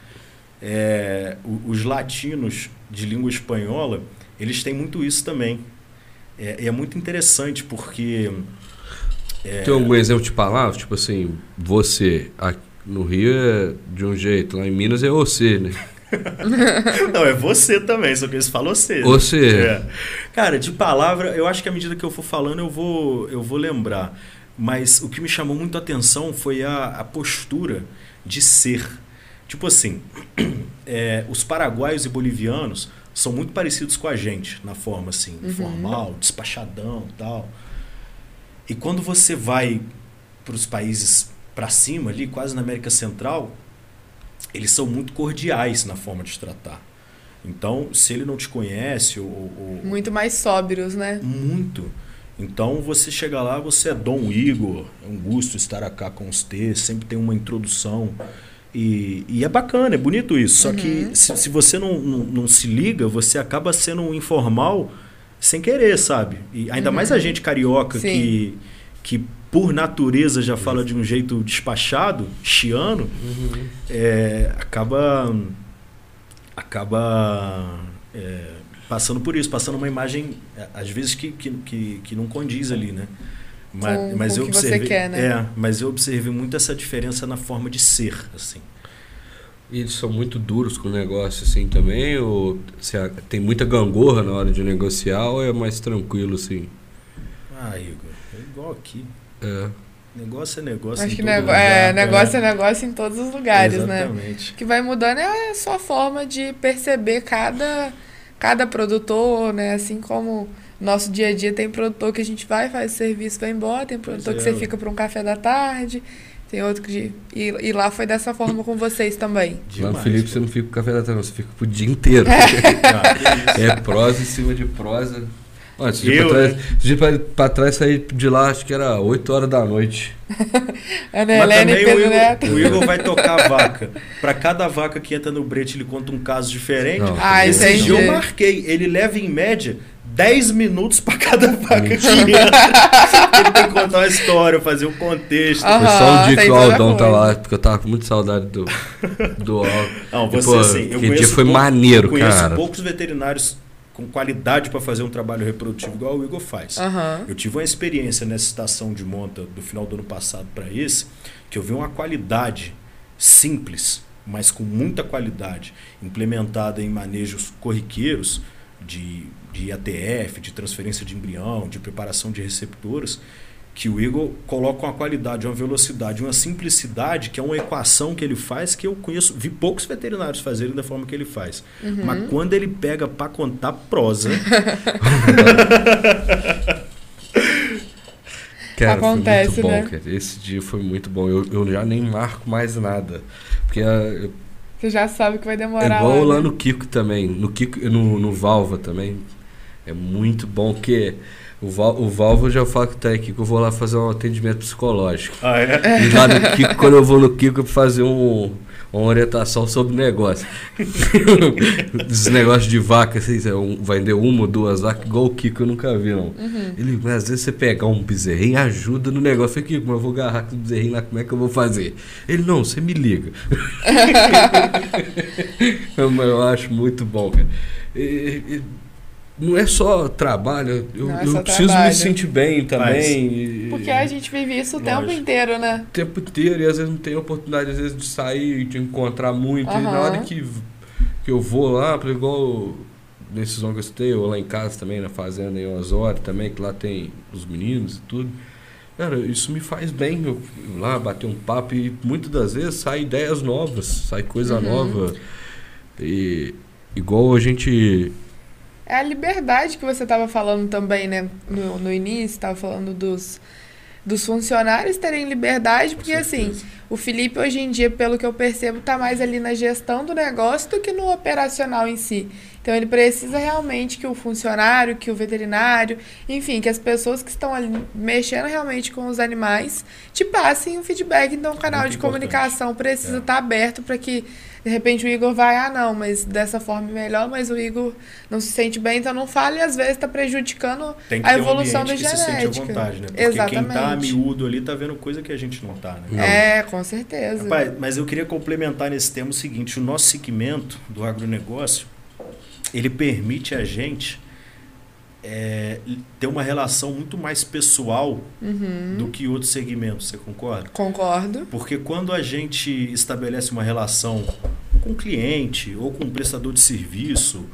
É, os latinos de língua espanhola, eles têm muito isso também. É, e é muito interessante porque. É, Tem algum exemplo de palavras? Tipo assim, você. aqui no Rio é de um jeito, lá em Minas é você, né? Não, é você também, só que eles falam você. né? Você. É. Cara, de palavra, eu acho que à medida que eu for falando, eu vou, eu vou lembrar. Mas o que me chamou muito a atenção foi a, a postura de ser. Tipo assim, é, os paraguaios e bolivianos são muito parecidos com a gente, na forma assim, informal, despachadão tal. E quando você vai para os países para cima, ali, quase na América Central, eles são muito cordiais na forma de te tratar. Então, se ele não te conhece ou, ou- Muito mais sóbrios, né? muito, então você chega lá, você é Dom Igor, é um gosto estar aqui com você, sempre tem uma introdução e, e é bacana, é bonito isso. Só que se, se você não, não, não se liga, você acaba sendo um informal sem querer, sabe? E ainda mais a gente carioca Sim. que, que por natureza já fala de um jeito despachado, chiano, é, acaba acaba é, passando por isso, passando uma imagem é, às vezes que, que, que, que não condiz ali, né? Mas, Com- mas com eu observei, quer, né? é, mas eu observei muito essa diferença na forma de ser, assim. E eles são muito duros com o negócio assim também? Ou tem muita gangorra na hora de negociar ou é mais tranquilo assim? Ah, Igor, é igual aqui. É. Negócio é negócio. Acho em que todo nego- lugar, é, né? negócio é negócio em todos os lugares, né? Exatamente. O que vai mudando é a sua forma de perceber cada, cada produtor, né? Assim como nosso dia a dia tem produtor que a gente vai, faz o serviço, vai embora, tem produtor Pois que é, você fica para um café da tarde, tem outro que. E, e lá foi dessa forma com vocês também. Lá no Demais, Felipe você não fica com café da tarde, não, você fica pro dia inteiro. Isso. é prosa em cima de prosa. Olha, esse dia, Eu, pra trás, né? dia pra, pra trás saí de lá, acho que era 8 horas da noite. Ana Mas Helena e também o Pedro Igor, Neto. o Igor vai tocar a vaca. Pra cada vaca que entra no brete, ele conta um caso diferente. Não, Ah, Esse entendi. dia eu marquei. Ele leva em média 10 minutos pra cada vaca que entra. ele tem que contar uma história, fazer um contexto. Ah, Foi só um dia que o Aldão tá lá, porque eu tava com muita saudade do, do Aldão. Não, E, você pô, assim, eu aquele dia conheço foi pouco- maneiro, eu conheço cara. poucos veterinários com qualidade para fazer um trabalho reprodutivo igual o Igor faz. Aham. Eu tive uma experiência nessa estação de monta do final do ano passado para esse, que eu vi uma qualidade simples, mas com muita qualidade, implementada em manejos corriqueiros de, de ATF, de transferência de embrião, de preparação de receptoras, que o Igor coloca uma qualidade, uma velocidade, uma simplicidade, que é uma equação que ele faz que eu conheço, vi poucos veterinários fazerem da forma que ele faz. Uhum. Mas quando ele pega para contar prosa, Cara, Acontece, foi muito bom, né? cara. Esse dia foi muito bom. Eu, eu já nem marco mais nada. Porque ah, Você já sabe que vai é demorar. igual lá né? no Kiko também. No Kiko no, no Valva também. É muito bom, porque o, Val, o Valva eu já falo que tá aqui, que eu vou lá fazer um atendimento psicológico. ah, é? E lá no Kiko, quando eu vou no Kiko, eu fazer um, uma orientação sobre negócio. Esses negócios de vaca, assim, é um- vai vender uma ou duas vacas, igual o Kiko eu nunca vi, não. Ele, mas às vezes você pegar um bezerrinho ajuda no negócio. Eu falei, Kiko, mas eu vou agarrar com o bezerrinho lá, como é que eu vou fazer? Ele, não, você me liga. mas eu acho muito bom, cara. E- e- não é só trabalho, eu, é eu só preciso trabalho. me sentir bem também. e- Porque a gente vive isso o tempo inteiro, né? o tempo inteiro e às vezes não tem oportunidade às vezes de sair e de encontrar muito. E na hora que, que eu vou lá, por igual nesses longos que eu tenho, ou lá em casa também, na fazenda em Osório também, que lá tem os meninos e tudo. Cara, isso me faz bem eu ir lá bater um papo e muitas das vezes sai ideias novas, sai coisa Uhum. nova. E igual a gente. É a liberdade que você estava falando também, né? No, no início, estava falando dos, dos funcionários terem liberdade, porque assim, o Felipe hoje em dia, pelo que eu percebo, tá mais ali na gestão do negócio do que no operacional em si. Então ele precisa realmente que o funcionário, que o veterinário, enfim, que as pessoas que estão ali mexendo realmente com os animais te passem o feedback. Então o canal Muito de importante. comunicação precisa É. estar aberto para que de repente o Igor vai, ah não, mas dessa forma é melhor, mas o Igor não se sente bem, então não fala e às vezes está prejudicando a um evolução ambiente da que se sente à genética. vontade, né? Porque Exatamente. quem tá miúdo ali tá vendo coisa que a gente não tá, né? É, com certeza. Rapaz, mas eu queria complementar nesse tema o seguinte: o nosso segmento do agronegócio ele permite a gente é, ter uma relação muito mais pessoal Uhum. do que outros segmentos, você concorda? Concordo. Porque quando a gente estabelece uma relação com o cliente, ou com um prestador de serviço,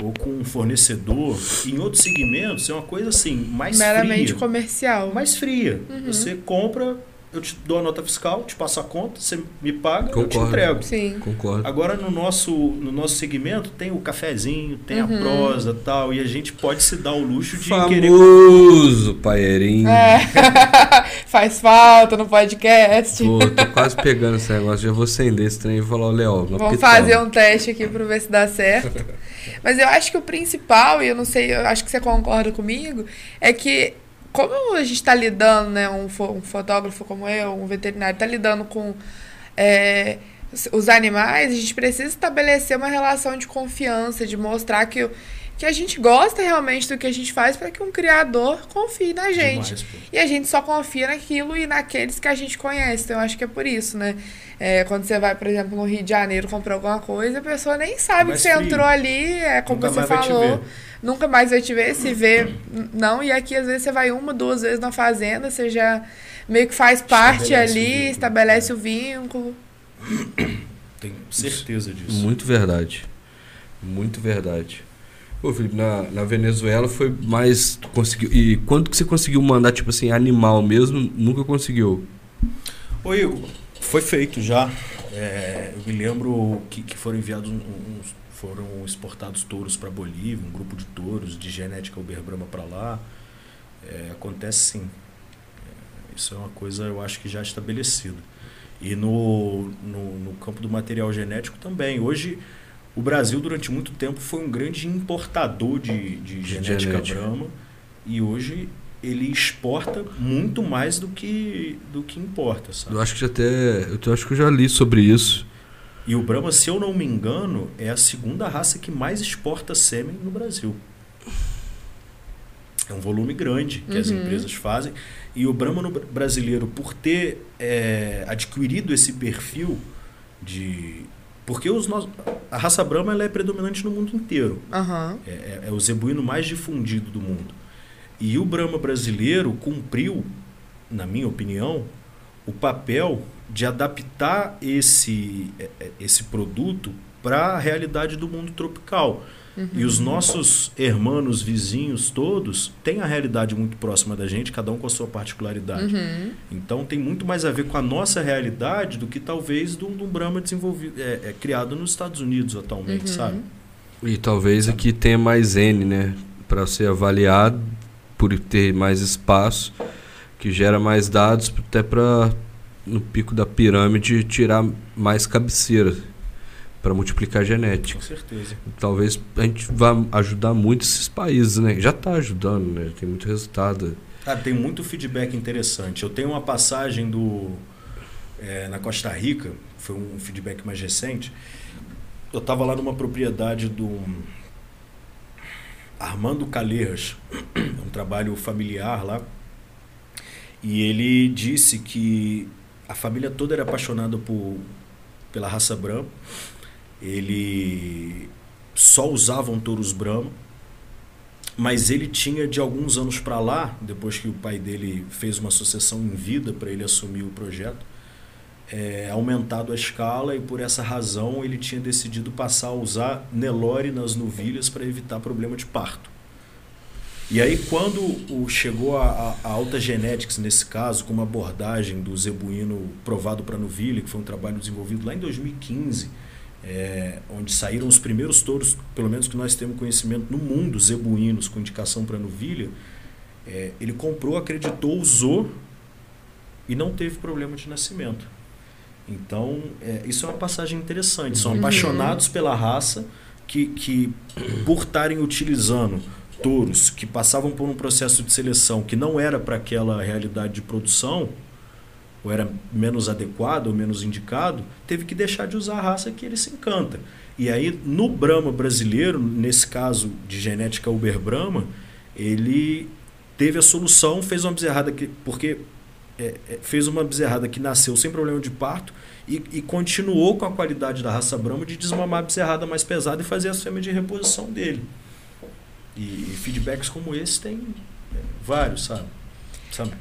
ou com um fornecedor, em outros segmentos é uma coisa assim, mais Meramente fria. comercial. Mais fria. Uhum. Você compra, eu te dou a nota fiscal, te passo a conta, você me paga, eu te Concordo. entrego. Sim. Concordo. Agora no nosso, no nosso segmento tem o cafezinho, tem Uhum. a prosa tal, e a gente pode se dar o luxo de querer. Famoso paeirinho. É. Faz falta no podcast. Pô, tô quase pegando esse negócio. Já vou acender esse trem e falar, ô Léo, Vamos pitão. fazer um teste aqui para ver se dá certo. Mas eu acho que o principal, e eu não sei, eu acho que você concorda comigo, é que como a gente está lidando, né, um, um fotógrafo como eu, um veterinário, está lidando com é, os- animais, a gente precisa estabelecer uma relação de confiança, de mostrar que, que a gente gosta realmente do que a gente faz para que um criador confie na gente. Demais. E a gente só confia naquilo e naqueles que a gente conhece. Então, eu acho que é por isso, né? É, quando você vai, por exemplo, no Rio de Janeiro comprar alguma coisa, a pessoa nem sabe Mais que você frio. entrou ali, é como Nunca você falou. Nunca mais vai te ver, se vê, não. E aqui, às vezes, você vai uma, duas vezes na fazenda, você já meio que faz parte Estabelece o ali, vínculo. estabelece o vínculo. Tenho certeza disso. Muito verdade. Muito verdade. Pô, Felipe, na, na Venezuela foi mais. Conseguiu, e quando que você conseguiu mandar, tipo assim, animal mesmo? Nunca conseguiu. Ô Igor, foi feito já. É, eu me lembro que, que foram enviados um- uns, foram exportados touros para Bolívia, um grupo de touros de genética Uber Brahma para lá. É, acontece sim. É, isso é uma coisa, eu acho que já estabelecida. E no, no, no campo do material genético também. Hoje, o Brasil, durante muito tempo, foi um grande importador de, de genética genética. Brahma. E hoje ele exporta muito mais do que, do que importa, sabe? Eu acho que até. Eu acho que eu já li sobre isso. E o Brahma, se eu não me engano, é a segunda raça que mais exporta sêmen no Brasil. É um volume grande que as Uhum. empresas fazem. E o Brahma brasileiro, por ter é, adquirido esse perfil de. Porque os nossos, a raça Brahma ela é predominante no mundo inteiro. Aham. É, é- é o zebuíno mais difundido do mundo. E o Brahma brasileiro cumpriu, na minha opinião, o papel de adaptar esse, é, é, esse produto para a realidade do mundo tropical. E os nossos hermanos vizinhos todos têm a realidade muito próxima da gente, cada um com a sua particularidade. Uhum. Então tem muito mais a ver com a nossa realidade do que talvez de um, de um Brahma desenvolvido, é, é, criado nos Estados Unidos atualmente, Uhum. sabe? E talvez aqui tenha mais N, né? Pra ser avaliado, por ter mais espaço, que gera mais dados, até pra no pico da pirâmide tirar mais cabeceira para multiplicar a genética. Com certeza. Talvez a gente vá ajudar muito esses países, né? Já está ajudando, né? Tem muito resultado. Ah, tem muito feedback interessante. Eu tenho uma passagem do é, na Costa Rica, foi um feedback mais recente. Eu estava lá numa propriedade do Armando Calheiras, um trabalho familiar lá, e ele disse que a família toda era apaixonada por, pela raça Brahma. Ele só usavam touros Brahma mas ele tinha de alguns anos para lá, depois que o pai dele fez uma sucessão em vida para ele assumir o projeto, é, aumentado a escala e por essa razão ele tinha decidido passar a usar Nelore nas novilhas para evitar problema de parto. E aí, quando o, chegou a, a, Alta Genetics, nesse caso, com uma abordagem do zebuíno provado para novilha, que foi um trabalho desenvolvido lá em 2015, é, onde saíram os primeiros touros, pelo menos que nós temos conhecimento no mundo, zebuínos com indicação para novilha, é, ele comprou, acreditou, usou e não teve problema de nascimento. Então, é, isso é uma passagem interessante. São uhum. apaixonados pela raça que, que por estarem utilizando touros que passavam por um processo de seleção que não era para aquela realidade de produção, ou era menos adequado ou menos indicado, teve que deixar de usar a raça que ele se encanta. E aí, no Brahma brasileiro, nesse caso de genética Uber Brahma, ele teve a solução, fez uma bezerrada que. Porque é, é, fez uma bezerrada que nasceu sem problema de parto e, e, continuou com a qualidade da raça Brahma de desmamar a bezerrada mais pesada e fazer a fêmea de reposição dele. E, feedbacks como esse tem é, vários, sabe? sabe?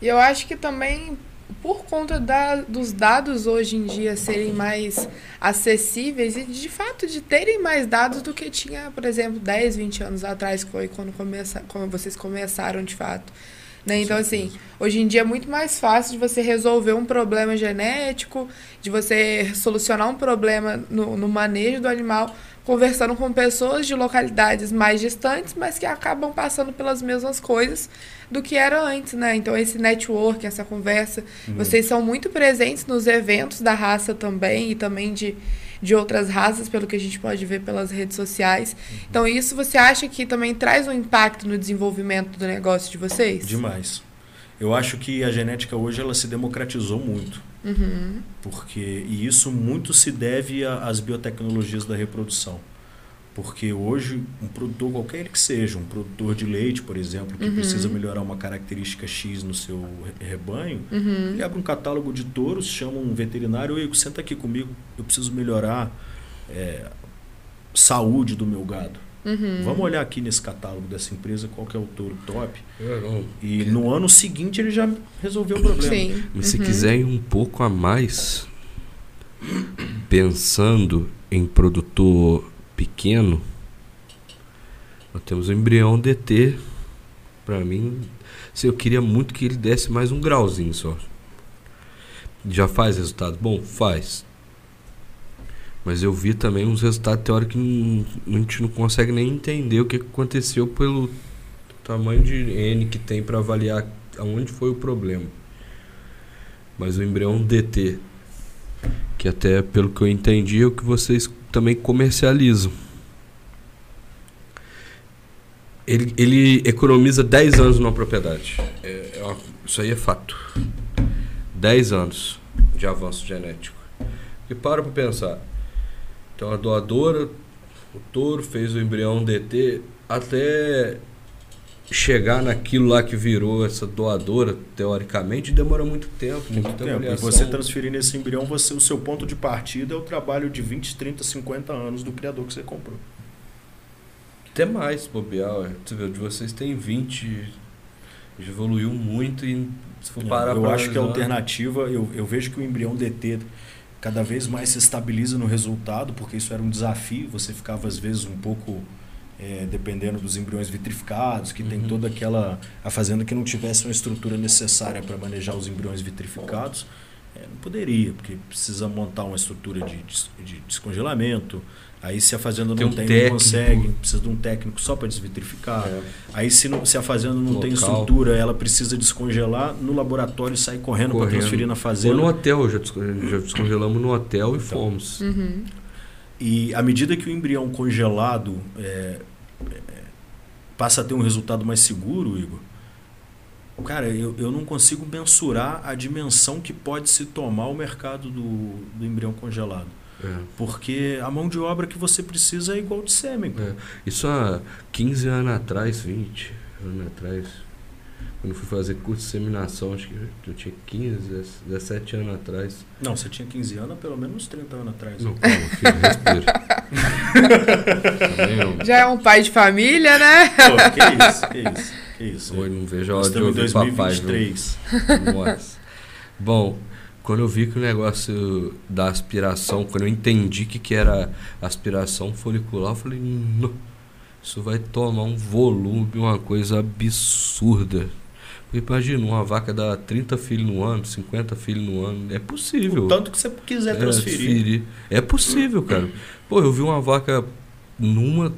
E eu acho que também por conta da, dos dados hoje em dia serem mais acessíveis e de fato de terem mais dados do que tinha, por exemplo, 10, 20 anos atrás, foi quando, começa, quando vocês começaram de fato. Né? Então, assim, hoje em dia é muito mais fácil de você resolver um problema genético, de você solucionar um problema no, no manejo do animal conversando com pessoas de localidades mais distantes, mas que acabam passando pelas mesmas coisas do que era antes, né? Então esse network, essa conversa, uhum. vocês são muito presentes nos eventos da raça também e também de, de outras raças, pelo que a gente pode ver pelas redes sociais. Uhum. Então isso você acha que também traz um impacto no desenvolvimento do negócio de vocês? Demais. Eu acho que a genética hoje ela se democratizou muito. Uhum. Porque, e isso muito se deve às biotecnologias da reprodução. Porque hoje, um produtor, qualquer que seja, um produtor de leite, por exemplo, que uhum. precisa melhorar uma característica X no seu rebanho, uhum. ele abre um catálogo de touros, chama um veterinário, Oi, senta aqui comigo, eu preciso melhorar é, saúde do meu gado. Uhum. Vamos olhar aqui nesse catálogo dessa empresa qual que é o touro top. E no ano seguinte ele já resolveu o problema. Sim. Mas se uhum. quiser ir um pouco a mais, pensando em produtor pequeno, nós temos o embrião DT. Para mim, se eu queria muito que ele desse mais um grauzinho só. Já faz resultado? Bom, faz. Mas eu vi também uns resultados teóricos que não, a gente não consegue nem entender o que aconteceu pelo tamanho de N que tem para avaliar aonde foi o problema. Mas o embrião DT, que até pelo que eu entendi é o que vocês também comercializam. Ele, ele economiza 10 anos numa propriedade. É, é uma, isso aí é fato. 10 anos de avanço genético. E para para pensar então a doadora, o touro fez o embrião DT até chegar naquilo lá que virou essa doadora, teoricamente, demora muito tempo. Muito tempo. E você transferindo esse embrião, você, o seu ponto de partida é o trabalho de 20, 30, 50 anos do criador que você comprou. Até mais, bobear. Você vê, de vocês tem 20, evoluiu muito e se for parar Eu acho que a alternativa, eu, eu vejo que o embrião DT cada vez mais se estabiliza no resultado, porque isso era um desafio, você ficava às vezes um pouco é, dependendo dos embriões vitrificados, que uhum. tem toda aquela a fazenda que não tivesse uma estrutura necessária para manejar os embriões vitrificados, é, não poderia, porque precisa montar uma estrutura de, de, de descongelamento, Aí se a fazenda tem não um tem, técnico. não consegue, precisa de um técnico só para desvitrificar. É. Aí se, não, se a fazenda não Local. tem estrutura, ela precisa descongelar, no laboratório sai correndo, correndo. para transferir na fazenda. Ou no hotel, já, já descongelamos no hotel e então. fomos. Uhum. E à medida que o embrião congelado é, é, passa a ter um resultado mais seguro, Igor, cara, eu, eu não consigo mensurar a dimensão que pode se tomar o mercado do, do embrião congelado. É. Porque a mão de obra que você precisa é igual de sêmen. É. Isso há 15 anos atrás, 20 anos atrás, quando fui fazer curso de seminação, acho que eu tinha 15, 17 anos atrás. Não, você tinha 15 anos, pelo menos 30 anos atrás. Não, calma, filho, respira. Já é um pai de família, né? Pô, que isso, que isso, que isso. Oi, não vejo a hora de ouvir 2023. papai. Nossa. Bom, quando eu vi que o negócio da aspiração, quando eu entendi que, que era aspiração folicular, eu falei, não. isso vai tomar um volume, uma coisa absurda. Imagina, uma vaca dá 30 filhos no ano, 50 filhos no ano. É possível. O tanto que você quiser transferir. É, transferir. é possível, cara. Pô, eu vi uma vaca numa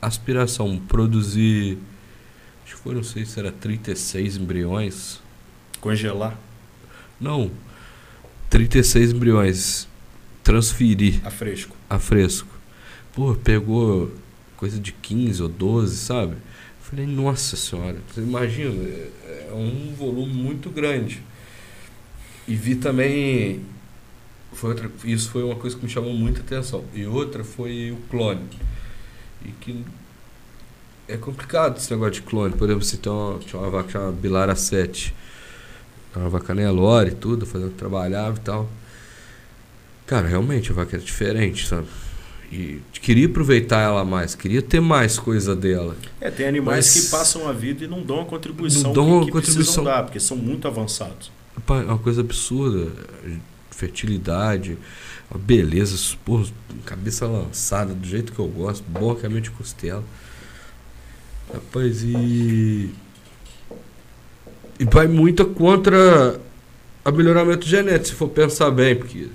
aspiração produzir. Acho que foi, não sei se era 36 embriões. Congelar? Não. 36 embriões. Transferir. A fresco. A fresco. Pô, pegou coisa de 15 ou 12, sabe? Falei, nossa senhora, você imagina, é um volume muito grande. E vi também. Foi outra, isso foi uma coisa que me chamou muita atenção. E outra foi o clone. E que é complicado esse negócio de clone. Por exemplo, você tem uma, tinha uma vaca chamada Bilara 7. Uma vaca Nelore e tudo, fazendo trabalhava e tal. Cara, realmente a vaca era diferente, sabe? E queria aproveitar ela mais, queria ter mais coisa dela. É, tem animais Mas que passam a vida e não dão a contribuição não dão que, que contribuição. precisam dar, porque são muito avançados. É uma coisa absurda. Fertilidade, a beleza, porra, cabeça lançada, do jeito que eu gosto, boa caminho de costela. Rapaz, e. E vai muito contra a melhoramento genético, se for pensar bem, porque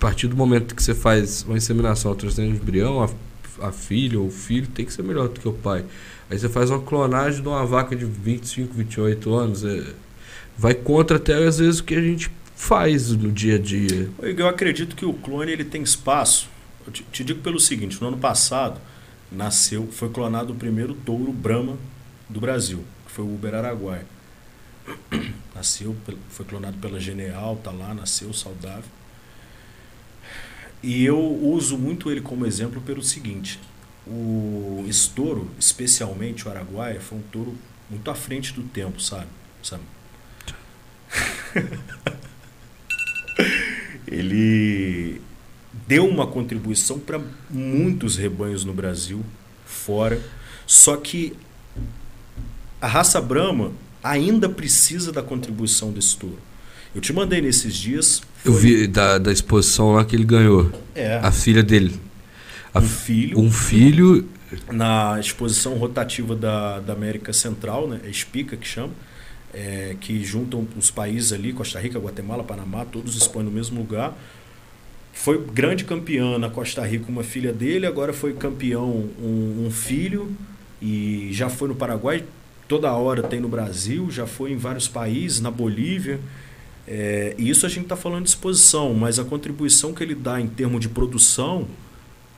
partir do momento que você faz uma inseminação trazendo embrião, a, a filha ou o filho tem que ser melhor do que o pai. Aí você faz uma clonagem de uma vaca de 25, 28 anos. É, vai contra até às vezes o que a gente faz no dia a dia. Eu acredito que o clone ele tem espaço. Eu te, te digo pelo seguinte, no ano passado nasceu, foi clonado o primeiro touro Brahma do Brasil, que foi o Uber Araguaia. Nasceu, foi clonado pela Geneal, tá lá, nasceu saudável. E eu uso muito ele como exemplo pelo seguinte: o estouro, especialmente o Araguaia, foi um touro muito à frente do tempo, sabe? sabe? ele deu uma contribuição para muitos rebanhos no Brasil, fora. Só que a raça Brahma ainda precisa da contribuição desse touro. Eu te mandei nesses dias. Foi... Eu vi da, da exposição lá que ele ganhou. É. A filha dele. A um filho. Um filho. Na exposição rotativa da, da América Central, né? É Espica que chama. É, que juntam os países ali, Costa Rica, Guatemala, Panamá, todos expõem no mesmo lugar. Foi grande campeã na Costa Rica uma filha dele, agora foi campeão um, um filho e já foi no Paraguai, toda hora tem no Brasil, já foi em vários países, na Bolívia. É, e isso a gente está falando de exposição, mas a contribuição que ele dá em termos de produção,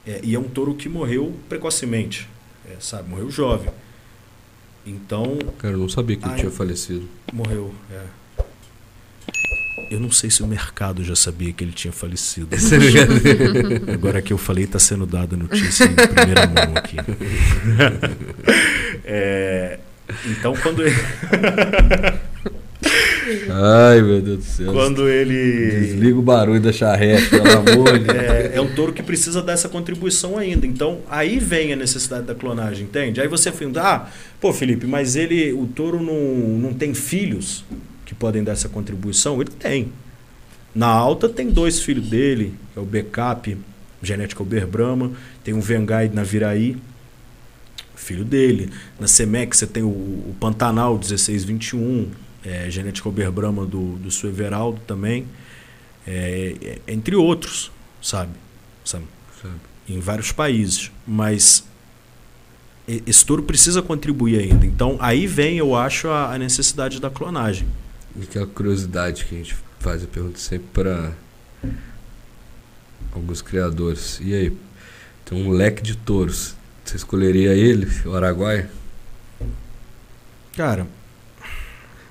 é, e é um touro que morreu precocemente, é, sabe? Morreu jovem. Então. Cara, eu não sabia que ele tinha falecido. Morreu, é. Eu não sei se o mercado já sabia que ele tinha falecido. É Agora que eu falei, está sendo dada notícia em primeira mão aqui. é, então, quando ele. Ai, meu Deus do céu. Quando ele. Desliga o barulho da charrete, pelo amor de é, é um touro que precisa dessa contribuição ainda. Então, aí vem a necessidade da clonagem, entende? Aí você finda, ah, pô, Felipe, mas ele, o touro não, não tem filhos que podem dar essa contribuição? Ele tem. Na alta tem dois filhos dele, que é o backup, genética Uber Brahma, tem um Vengai na Viraí, filho dele. Na Semex você tem o, o Pantanal 1621, é, genética Oberbrahma do, do seu Everaldo também, é, é, entre outros, sabe? sabe? sabe? Em vários países. Mas esse touro precisa contribuir ainda. Então aí vem, eu acho, a, a necessidade da clonagem. E aquela curiosidade que a gente faz, eu pergunto sempre para alguns criadores. E aí? Tem um leque de touros. Você escolheria ele, o Araguaia? Cara,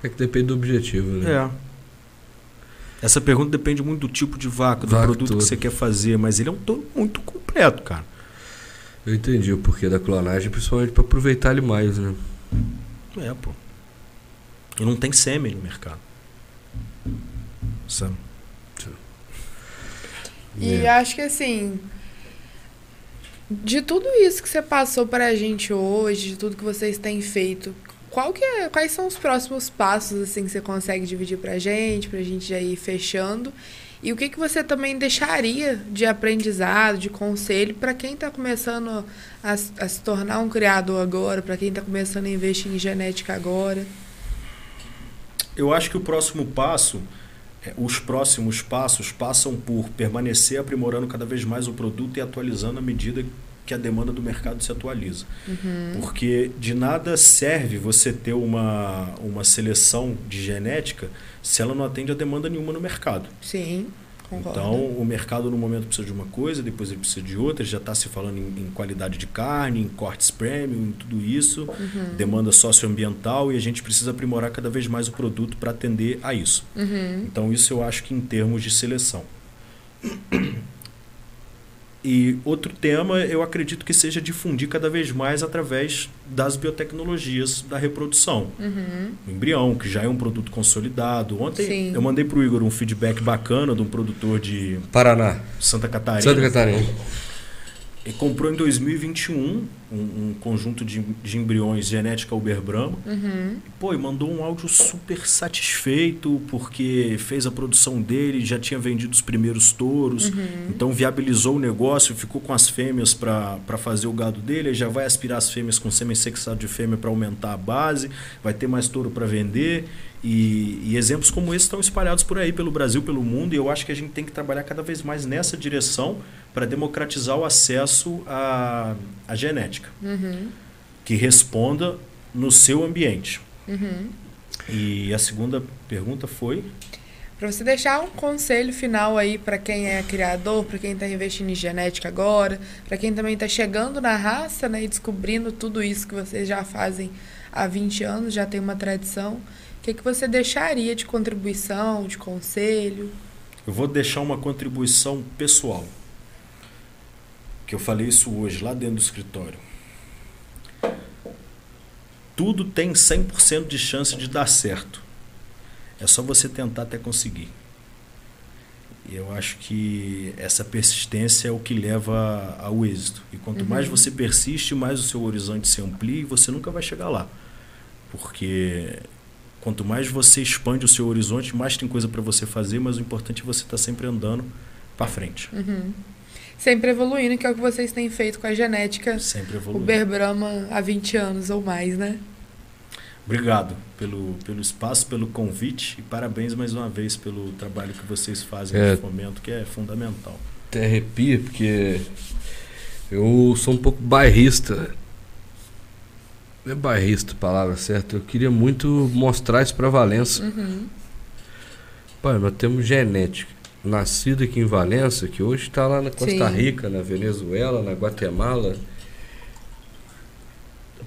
é que depende do objetivo, né? É. Essa pergunta depende muito do tipo de vaca, do vaca produto todo. que você quer fazer, mas ele é um touro muito completo, cara. Eu entendi o porquê da clonagem, principalmente para aproveitar ele mais, né? É, pô. E não tem sêmen no mercado. Sabe? E é. acho que assim, de tudo isso que você passou pra gente hoje, de tudo que vocês têm feito, qual que é, quais são os próximos passos assim que você consegue dividir pra gente, pra gente já ir fechando? E o que, que você também deixaria de aprendizado, de conselho para quem está começando a, a, se tornar um criador agora, para quem está começando a investir em genética agora? Eu acho que o próximo passo, os próximos passos passam por permanecer aprimorando cada vez mais o produto e atualizando à medida que a demanda do mercado se atualiza. Uhum. Porque de nada serve você ter uma, uma seleção de genética se ela não atende a demanda nenhuma no mercado. Sim. Concordo. Então, o mercado no momento precisa de uma coisa, depois ele precisa de outra. Já está se falando em, em, qualidade de carne, em cortes premium, em tudo isso, uhum. demanda socioambiental e a gente precisa aprimorar cada vez mais o produto para atender a isso. Uhum. Então, isso eu acho que em termos de seleção. E outro tema, eu acredito que seja difundir cada vez mais através das biotecnologias da reprodução. Uhum. O embrião, que já é um produto consolidado. Ontem Sim. eu mandei para o Igor um feedback bacana de um produtor de Paraná, Santa Catarina. Santa Catarina. E comprou em 2021 um, um conjunto de, de, embriões genética Uber Brahma. Uhum. E, pô, e mandou um áudio super satisfeito porque fez a produção dele, já tinha vendido os primeiros touros, uhum. então viabilizou o negócio, ficou com as fêmeas para fazer o gado dele, já vai aspirar as fêmeas com sêmen sexado de fêmea para aumentar a base, vai ter mais touro para vender. E, e, exemplos como esse estão espalhados por aí, pelo Brasil, pelo mundo, e eu acho que a gente tem que trabalhar cada vez mais nessa direção para democratizar o acesso à, à genética, uhum. que responda no seu ambiente. Uhum. E a segunda pergunta foi? Para você deixar um conselho final aí para quem é criador, para quem está investindo em genética agora, para quem também está chegando na raça né, e descobrindo tudo isso que vocês já fazem há 20 anos, já tem uma tradição. O que, que você deixaria de contribuição, de conselho? Eu vou deixar uma contribuição pessoal. Que eu falei isso hoje lá dentro do escritório. Tudo tem 100% de chance de dar certo. É só você tentar até conseguir. E eu acho que essa persistência é o que leva ao êxito. E quanto uhum. mais você persiste, mais o seu horizonte se amplia e você nunca vai chegar lá. Porque Quanto mais você expande o seu horizonte, mais tem coisa para você fazer, mas o importante é você estar tá sempre andando para frente. Uhum. Sempre evoluindo, que é o que vocês têm feito com a genética. Sempre evoluindo. O Brahma há 20 anos ou mais, né? Obrigado pelo, pelo espaço, pelo convite e parabéns mais uma vez pelo trabalho que vocês fazem é, nesse momento, que é fundamental. Até arrepia, porque eu sou um pouco bairrista é bairrista, palavra certa. Eu queria muito mostrar isso para Valença. Uhum. Pai, nós temos genética. Nascido aqui em Valença, que hoje está lá na Costa Sim. Rica, na Venezuela, na Guatemala.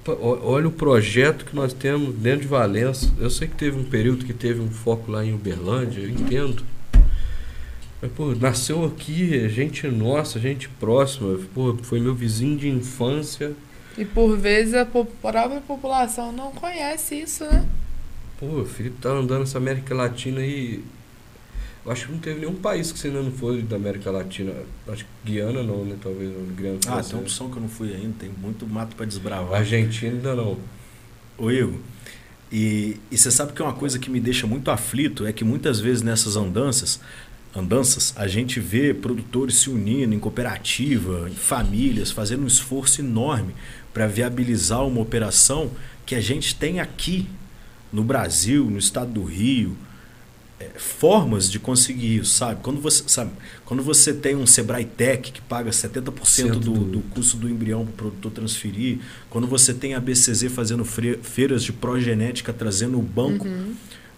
Olha o projeto que nós temos dentro de Valença. Eu sei que teve um período que teve um foco lá em Uberlândia, eu entendo. Mas, pô, nasceu aqui, gente nossa, gente próxima. Pô, foi meu vizinho de infância e por vezes a própria população não conhece isso, né? Pô, o Felipe tá andando nessa América Latina e. Eu acho que não teve nenhum país que você ainda não foi da América Latina. Acho que Guiana não, né? Talvez Guiana Ah, tem opção que eu não fui ainda, tem muito mato para desbravar. Argentina ainda não. Ô Igor, e, e você sabe que uma coisa que me deixa muito aflito é que muitas vezes nessas andanças, andanças, a gente vê produtores se unindo em cooperativa, em famílias, fazendo um esforço enorme para viabilizar uma operação que a gente tem aqui no Brasil, no estado do Rio, formas de conseguir isso, sabe? Quando você, sabe? Quando você tem um Sebrae Tech que paga 70% do, do custo do embrião para o produtor transferir, quando você tem a BCZ fazendo feiras de progenética, trazendo o banco, uhum.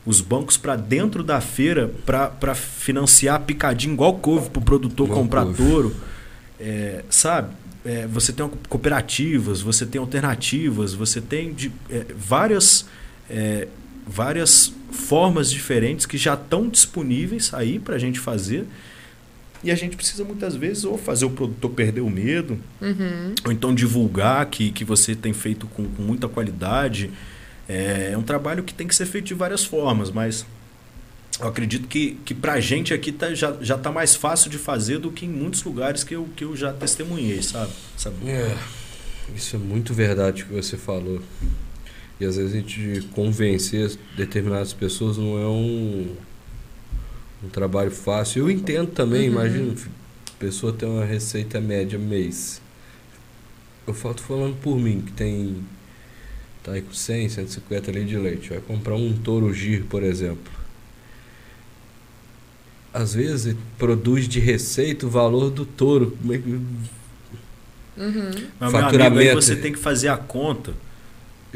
os bancos para dentro da feira para financiar picadinho igual couve para o produtor igual comprar couve. touro, é, sabe? é, você tem cooperativas, você tem alternativas, você tem de, é, várias, é, várias formas diferentes que já estão disponíveis aí para a gente fazer. E a gente precisa muitas vezes ou fazer o produtor perder o medo, uhum. ou então divulgar que, que você tem feito com, com muita qualidade. É, é um trabalho que tem que ser feito de várias formas, mas eu acredito que, que para a gente aqui tá, já, já tá mais fácil de fazer do que em muitos lugares que eu, que eu já testemunhei, sabe? sabe? É, isso é muito verdade que você falou. E às vezes a gente convencer determinadas pessoas não é um, um trabalho fácil. Eu entendo também, uhum. imagina, a pessoa tem uma receita média mês. Eu falo falando por mim, que tem tá aí com 100, 150 litros de leite. Vai comprar um touro gir, por exemplo. Às vezes produz de receita o valor do touro. Como é que... Uhum. Mas, Faturamento. Amigo, aí você tem que fazer a conta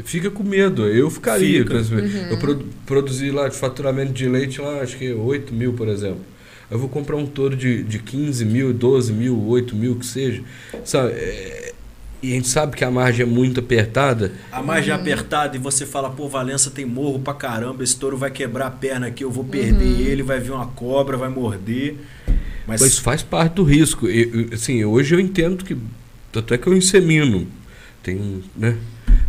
fica com medo. Eu ficaria. Fica. Uhum. Eu produ produzi lá de faturamento de leite lá, acho que 8 mil, por exemplo. Eu vou comprar um touro de, de 15 mil, 12 mil, 8 mil, que seja. Sabe? É, e a gente sabe que a margem é muito apertada. A margem é apertada e você fala, pô, Valença tem morro pra caramba, esse touro vai quebrar a perna aqui, eu vou perder uhum. ele, vai vir uma cobra, vai morder. Mas... Mas faz parte do risco. Eu, assim, hoje eu entendo que. Tanto é que eu insemino. Tem, né?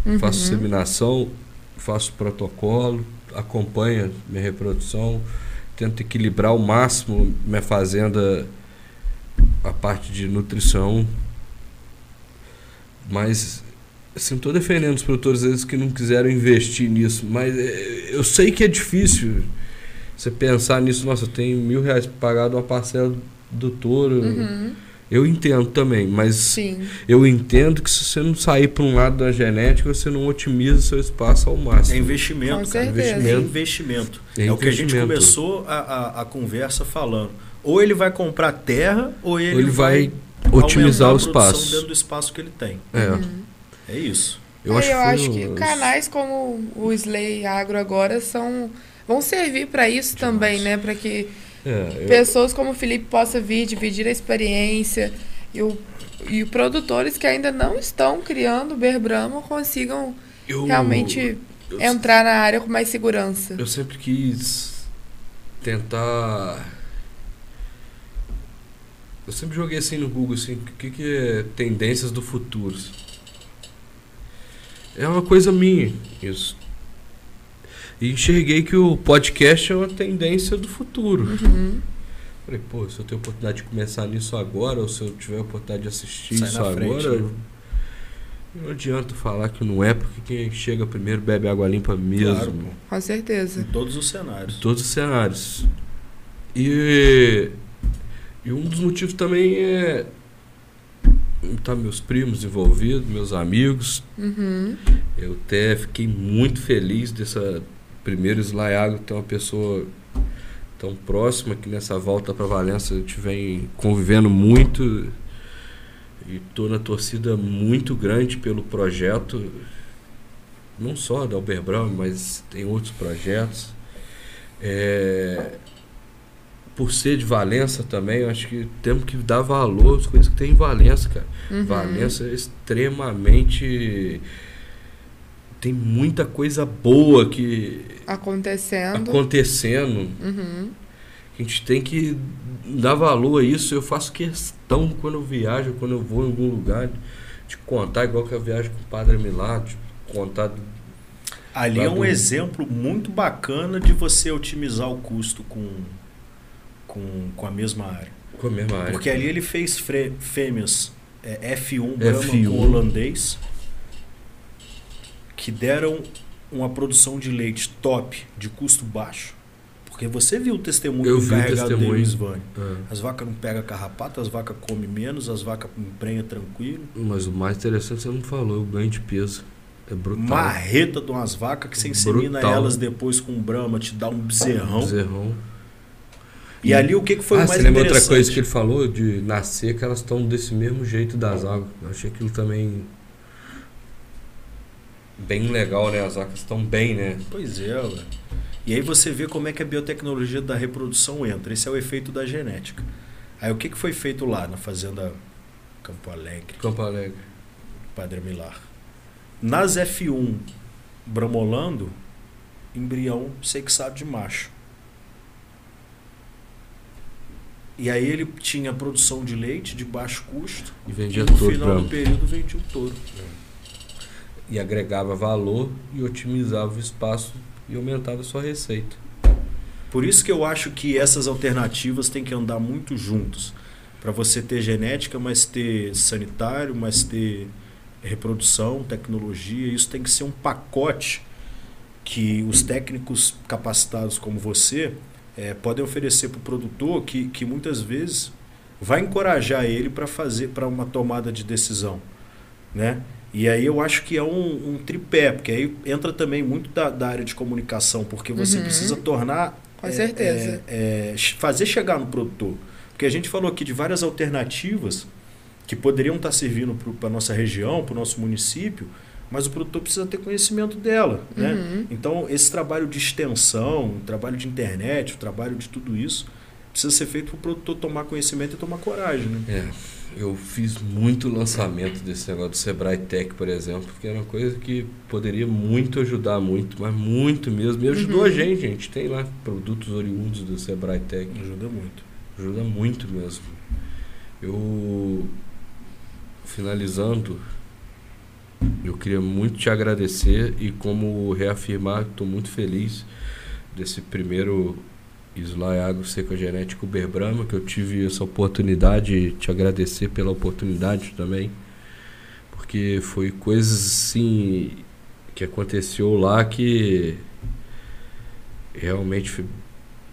Uhum. Faço seminação, faço protocolo, acompanho minha reprodução, tento equilibrar ao máximo minha fazenda, a parte de nutrição. Mas assim, estou defendendo os produtores vezes que não quiseram investir nisso, mas é, eu sei que é difícil você pensar nisso, nossa, eu tenho mil reais pagado uma parcela do touro. Uhum. Eu entendo também, mas Sim. eu entendo que se você não sair para um lado da genética, você não otimiza seu espaço ao máximo. É investimento, cara. Investimento. É investimento. É, é o que a gente começou a, a, a, conversa falando. Ou ele vai comprar terra, ou ele, ou ele vai, vai otimizar o espaço. dentro do espaço que ele tem. É, uhum. é isso. Eu, é, acho, eu acho que canais como o Slay Agro agora são vão servir para isso Demais. também, né? Para que é, eu... Pessoas como o Felipe possa vir, dividir a experiência e, o, e produtores que ainda não estão criando Ber Brahma consigam eu, realmente eu, entrar na área com mais segurança. Eu sempre quis tentar. Eu sempre joguei assim no Google assim, o que, que é tendências do futuro? É uma coisa minha isso. E enxerguei que o podcast é uma tendência do futuro. Uhum. Falei, pô, se eu tenho oportunidade de começar nisso agora, ou se eu tiver oportunidade de assistir Sai isso agora, né? não adianta falar que não é, porque quem chega primeiro bebe água limpa mesmo. Claro, Com certeza. Em todos os cenários. Em todos os cenários. E, e um dos motivos também é tá meus primos envolvidos, meus amigos. Uhum. Eu até fiquei muito feliz dessa primeiro Slaiago ter uma pessoa tão próxima que nessa volta para Valença eu vem convivendo muito e estou na torcida muito grande pelo projeto, não só da Uber Brown, mas tem outros projetos. É, por ser de Valença também, eu acho que temos que dar valor às coisas que tem em Valença, cara. Uhum. Valença é extremamente tem muita coisa boa que acontecendo. Acontecendo. Uhum. a gente tem que dar valor a isso. Eu faço questão quando eu viajo quando eu vou em algum lugar de contar igual que eu viajo com o Padre Milá de contar ali é um do... exemplo muito bacana de você otimizar o custo com com, com a mesma área. Com a mesma área. Porque ali ele fez fêmeas é, F1 Brahma F1. com holandês que deram uma produção de leite top, de custo baixo. Porque você viu o testemunho Eu do carregado deles, Vânia. É. As vacas não pegam carrapato, as vacas comem menos, as vacas emprenham tranquilo. Mas o mais interessante você não falou, o ganho de peso. É brutal. Marreta de umas vacas que você insemina brutal. elas depois com brama, te dá um bezerrão. bezerrão. E, e ali o que, que foi ah, o mais você lembra outra coisa que ele falou de nascer, que elas estão desse mesmo jeito das águas. Eu achei aquilo também bem legal, né? As vacas estão bem, né? Pois é, ué. E aí você vê como é que a biotecnologia da reprodução entra. Esse é o efeito da genética. Aí o que, que foi feito lá na fazenda Campo Alegre? Campo Alegre. Padre Milar. Nas F1 bramolando, embrião sexado de macho. E aí ele tinha produção de leite de baixo custo. E vendia e no final do período vendia o touro. É e agregava valor e otimizava o espaço e aumentava a sua receita. Por isso que eu acho que essas alternativas têm que andar muito juntos. Para você ter genética, mas ter sanitário, mas ter reprodução, tecnologia, isso tem que ser um pacote que os técnicos capacitados como você é, podem oferecer para o produtor que, que muitas vezes vai encorajar ele para fazer para uma tomada de decisão, né? E aí eu acho que é um, um tripé, porque aí entra também muito da, da área de comunicação, porque você uhum. precisa tornar. Com é, certeza. É, é, fazer chegar no produtor. Porque a gente falou aqui de várias alternativas que poderiam estar servindo para a nossa região, para o nosso município, mas o produtor precisa ter conhecimento dela. Né? Uhum. Então, esse trabalho de extensão, o trabalho de internet, o trabalho de tudo isso, precisa ser feito para o produtor tomar conhecimento e tomar coragem. Né? É eu fiz muito lançamento desse negócio do Sebrae Tech, por exemplo, que era uma coisa que poderia muito ajudar, muito, mas muito mesmo. E ajudou uhum. a gente, a gente tem lá produtos oriundos do Sebrae Tech. Ajuda muito. Ajuda muito mesmo. Eu, finalizando, eu queria muito te agradecer e como reafirmar, estou muito feliz desse primeiro Islay Agro Seca Genético Berbrama, que eu tive essa oportunidade, te agradecer pela oportunidade também, porque foi coisas assim que aconteceu lá que realmente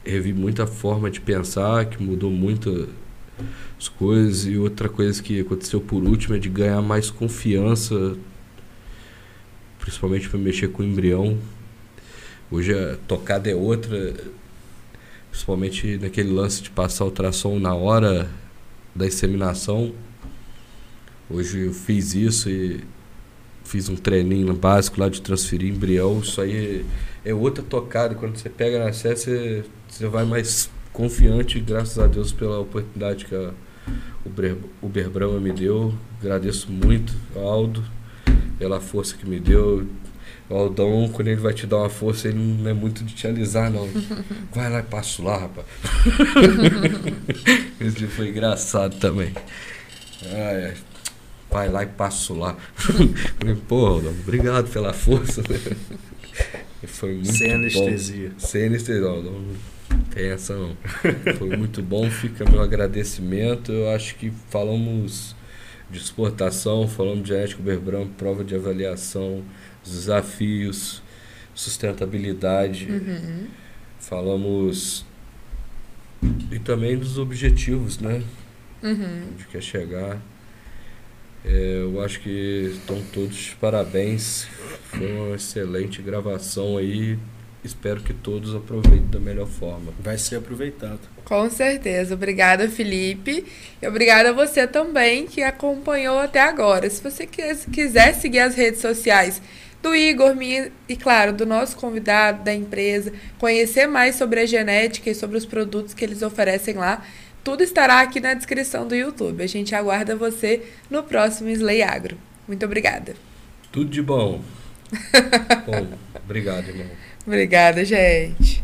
revi muita forma de pensar, que mudou muito as coisas e outra coisa que aconteceu por último é de ganhar mais confiança, principalmente para mexer com o embrião. Hoje a tocada é outra, principalmente naquele lance de passar ultrassom na hora da inseminação. Hoje eu fiz isso e fiz um treininho básico lá de transferir embrião. Isso aí é outra tocada. Quando você pega na série, você, você vai mais confiante, graças a Deus pela oportunidade que a Uber, Uber Brahma me deu. Agradeço muito, Aldo, pela força que me deu. O Aldão, quando ele vai te dar uma força, ele não é muito de te alisar, não. Vai lá e passo lá, rapaz. Esse foi engraçado também. Ah, é. Vai lá e passo lá. Pô, Aldão, obrigado pela força. Foi muito Sem anestesia. Bom. Sem anestesia, Aldão. Não tem essa não. Foi muito bom, fica meu agradecimento. Eu acho que falamos de exportação, falamos de genético Berbram, prova de avaliação desafios, sustentabilidade. Uhum. Falamos e também dos objetivos, né? Uhum. Onde quer chegar. É, eu acho que estão todos de parabéns. Foi uma excelente gravação aí. Espero que todos aproveitem da melhor forma. Vai ser aproveitado. Com certeza. Obrigada, Felipe. E obrigada a você também que acompanhou até agora. Se você quiser seguir as redes sociais do Igor, minha, e claro, do nosso convidado, da empresa, conhecer mais sobre a genética e sobre os produtos que eles oferecem lá, tudo estará aqui na descrição do YouTube. A gente aguarda você no próximo Slay Agro. Muito obrigada. Tudo de bom. bom, obrigado, irmão. Obrigada, gente.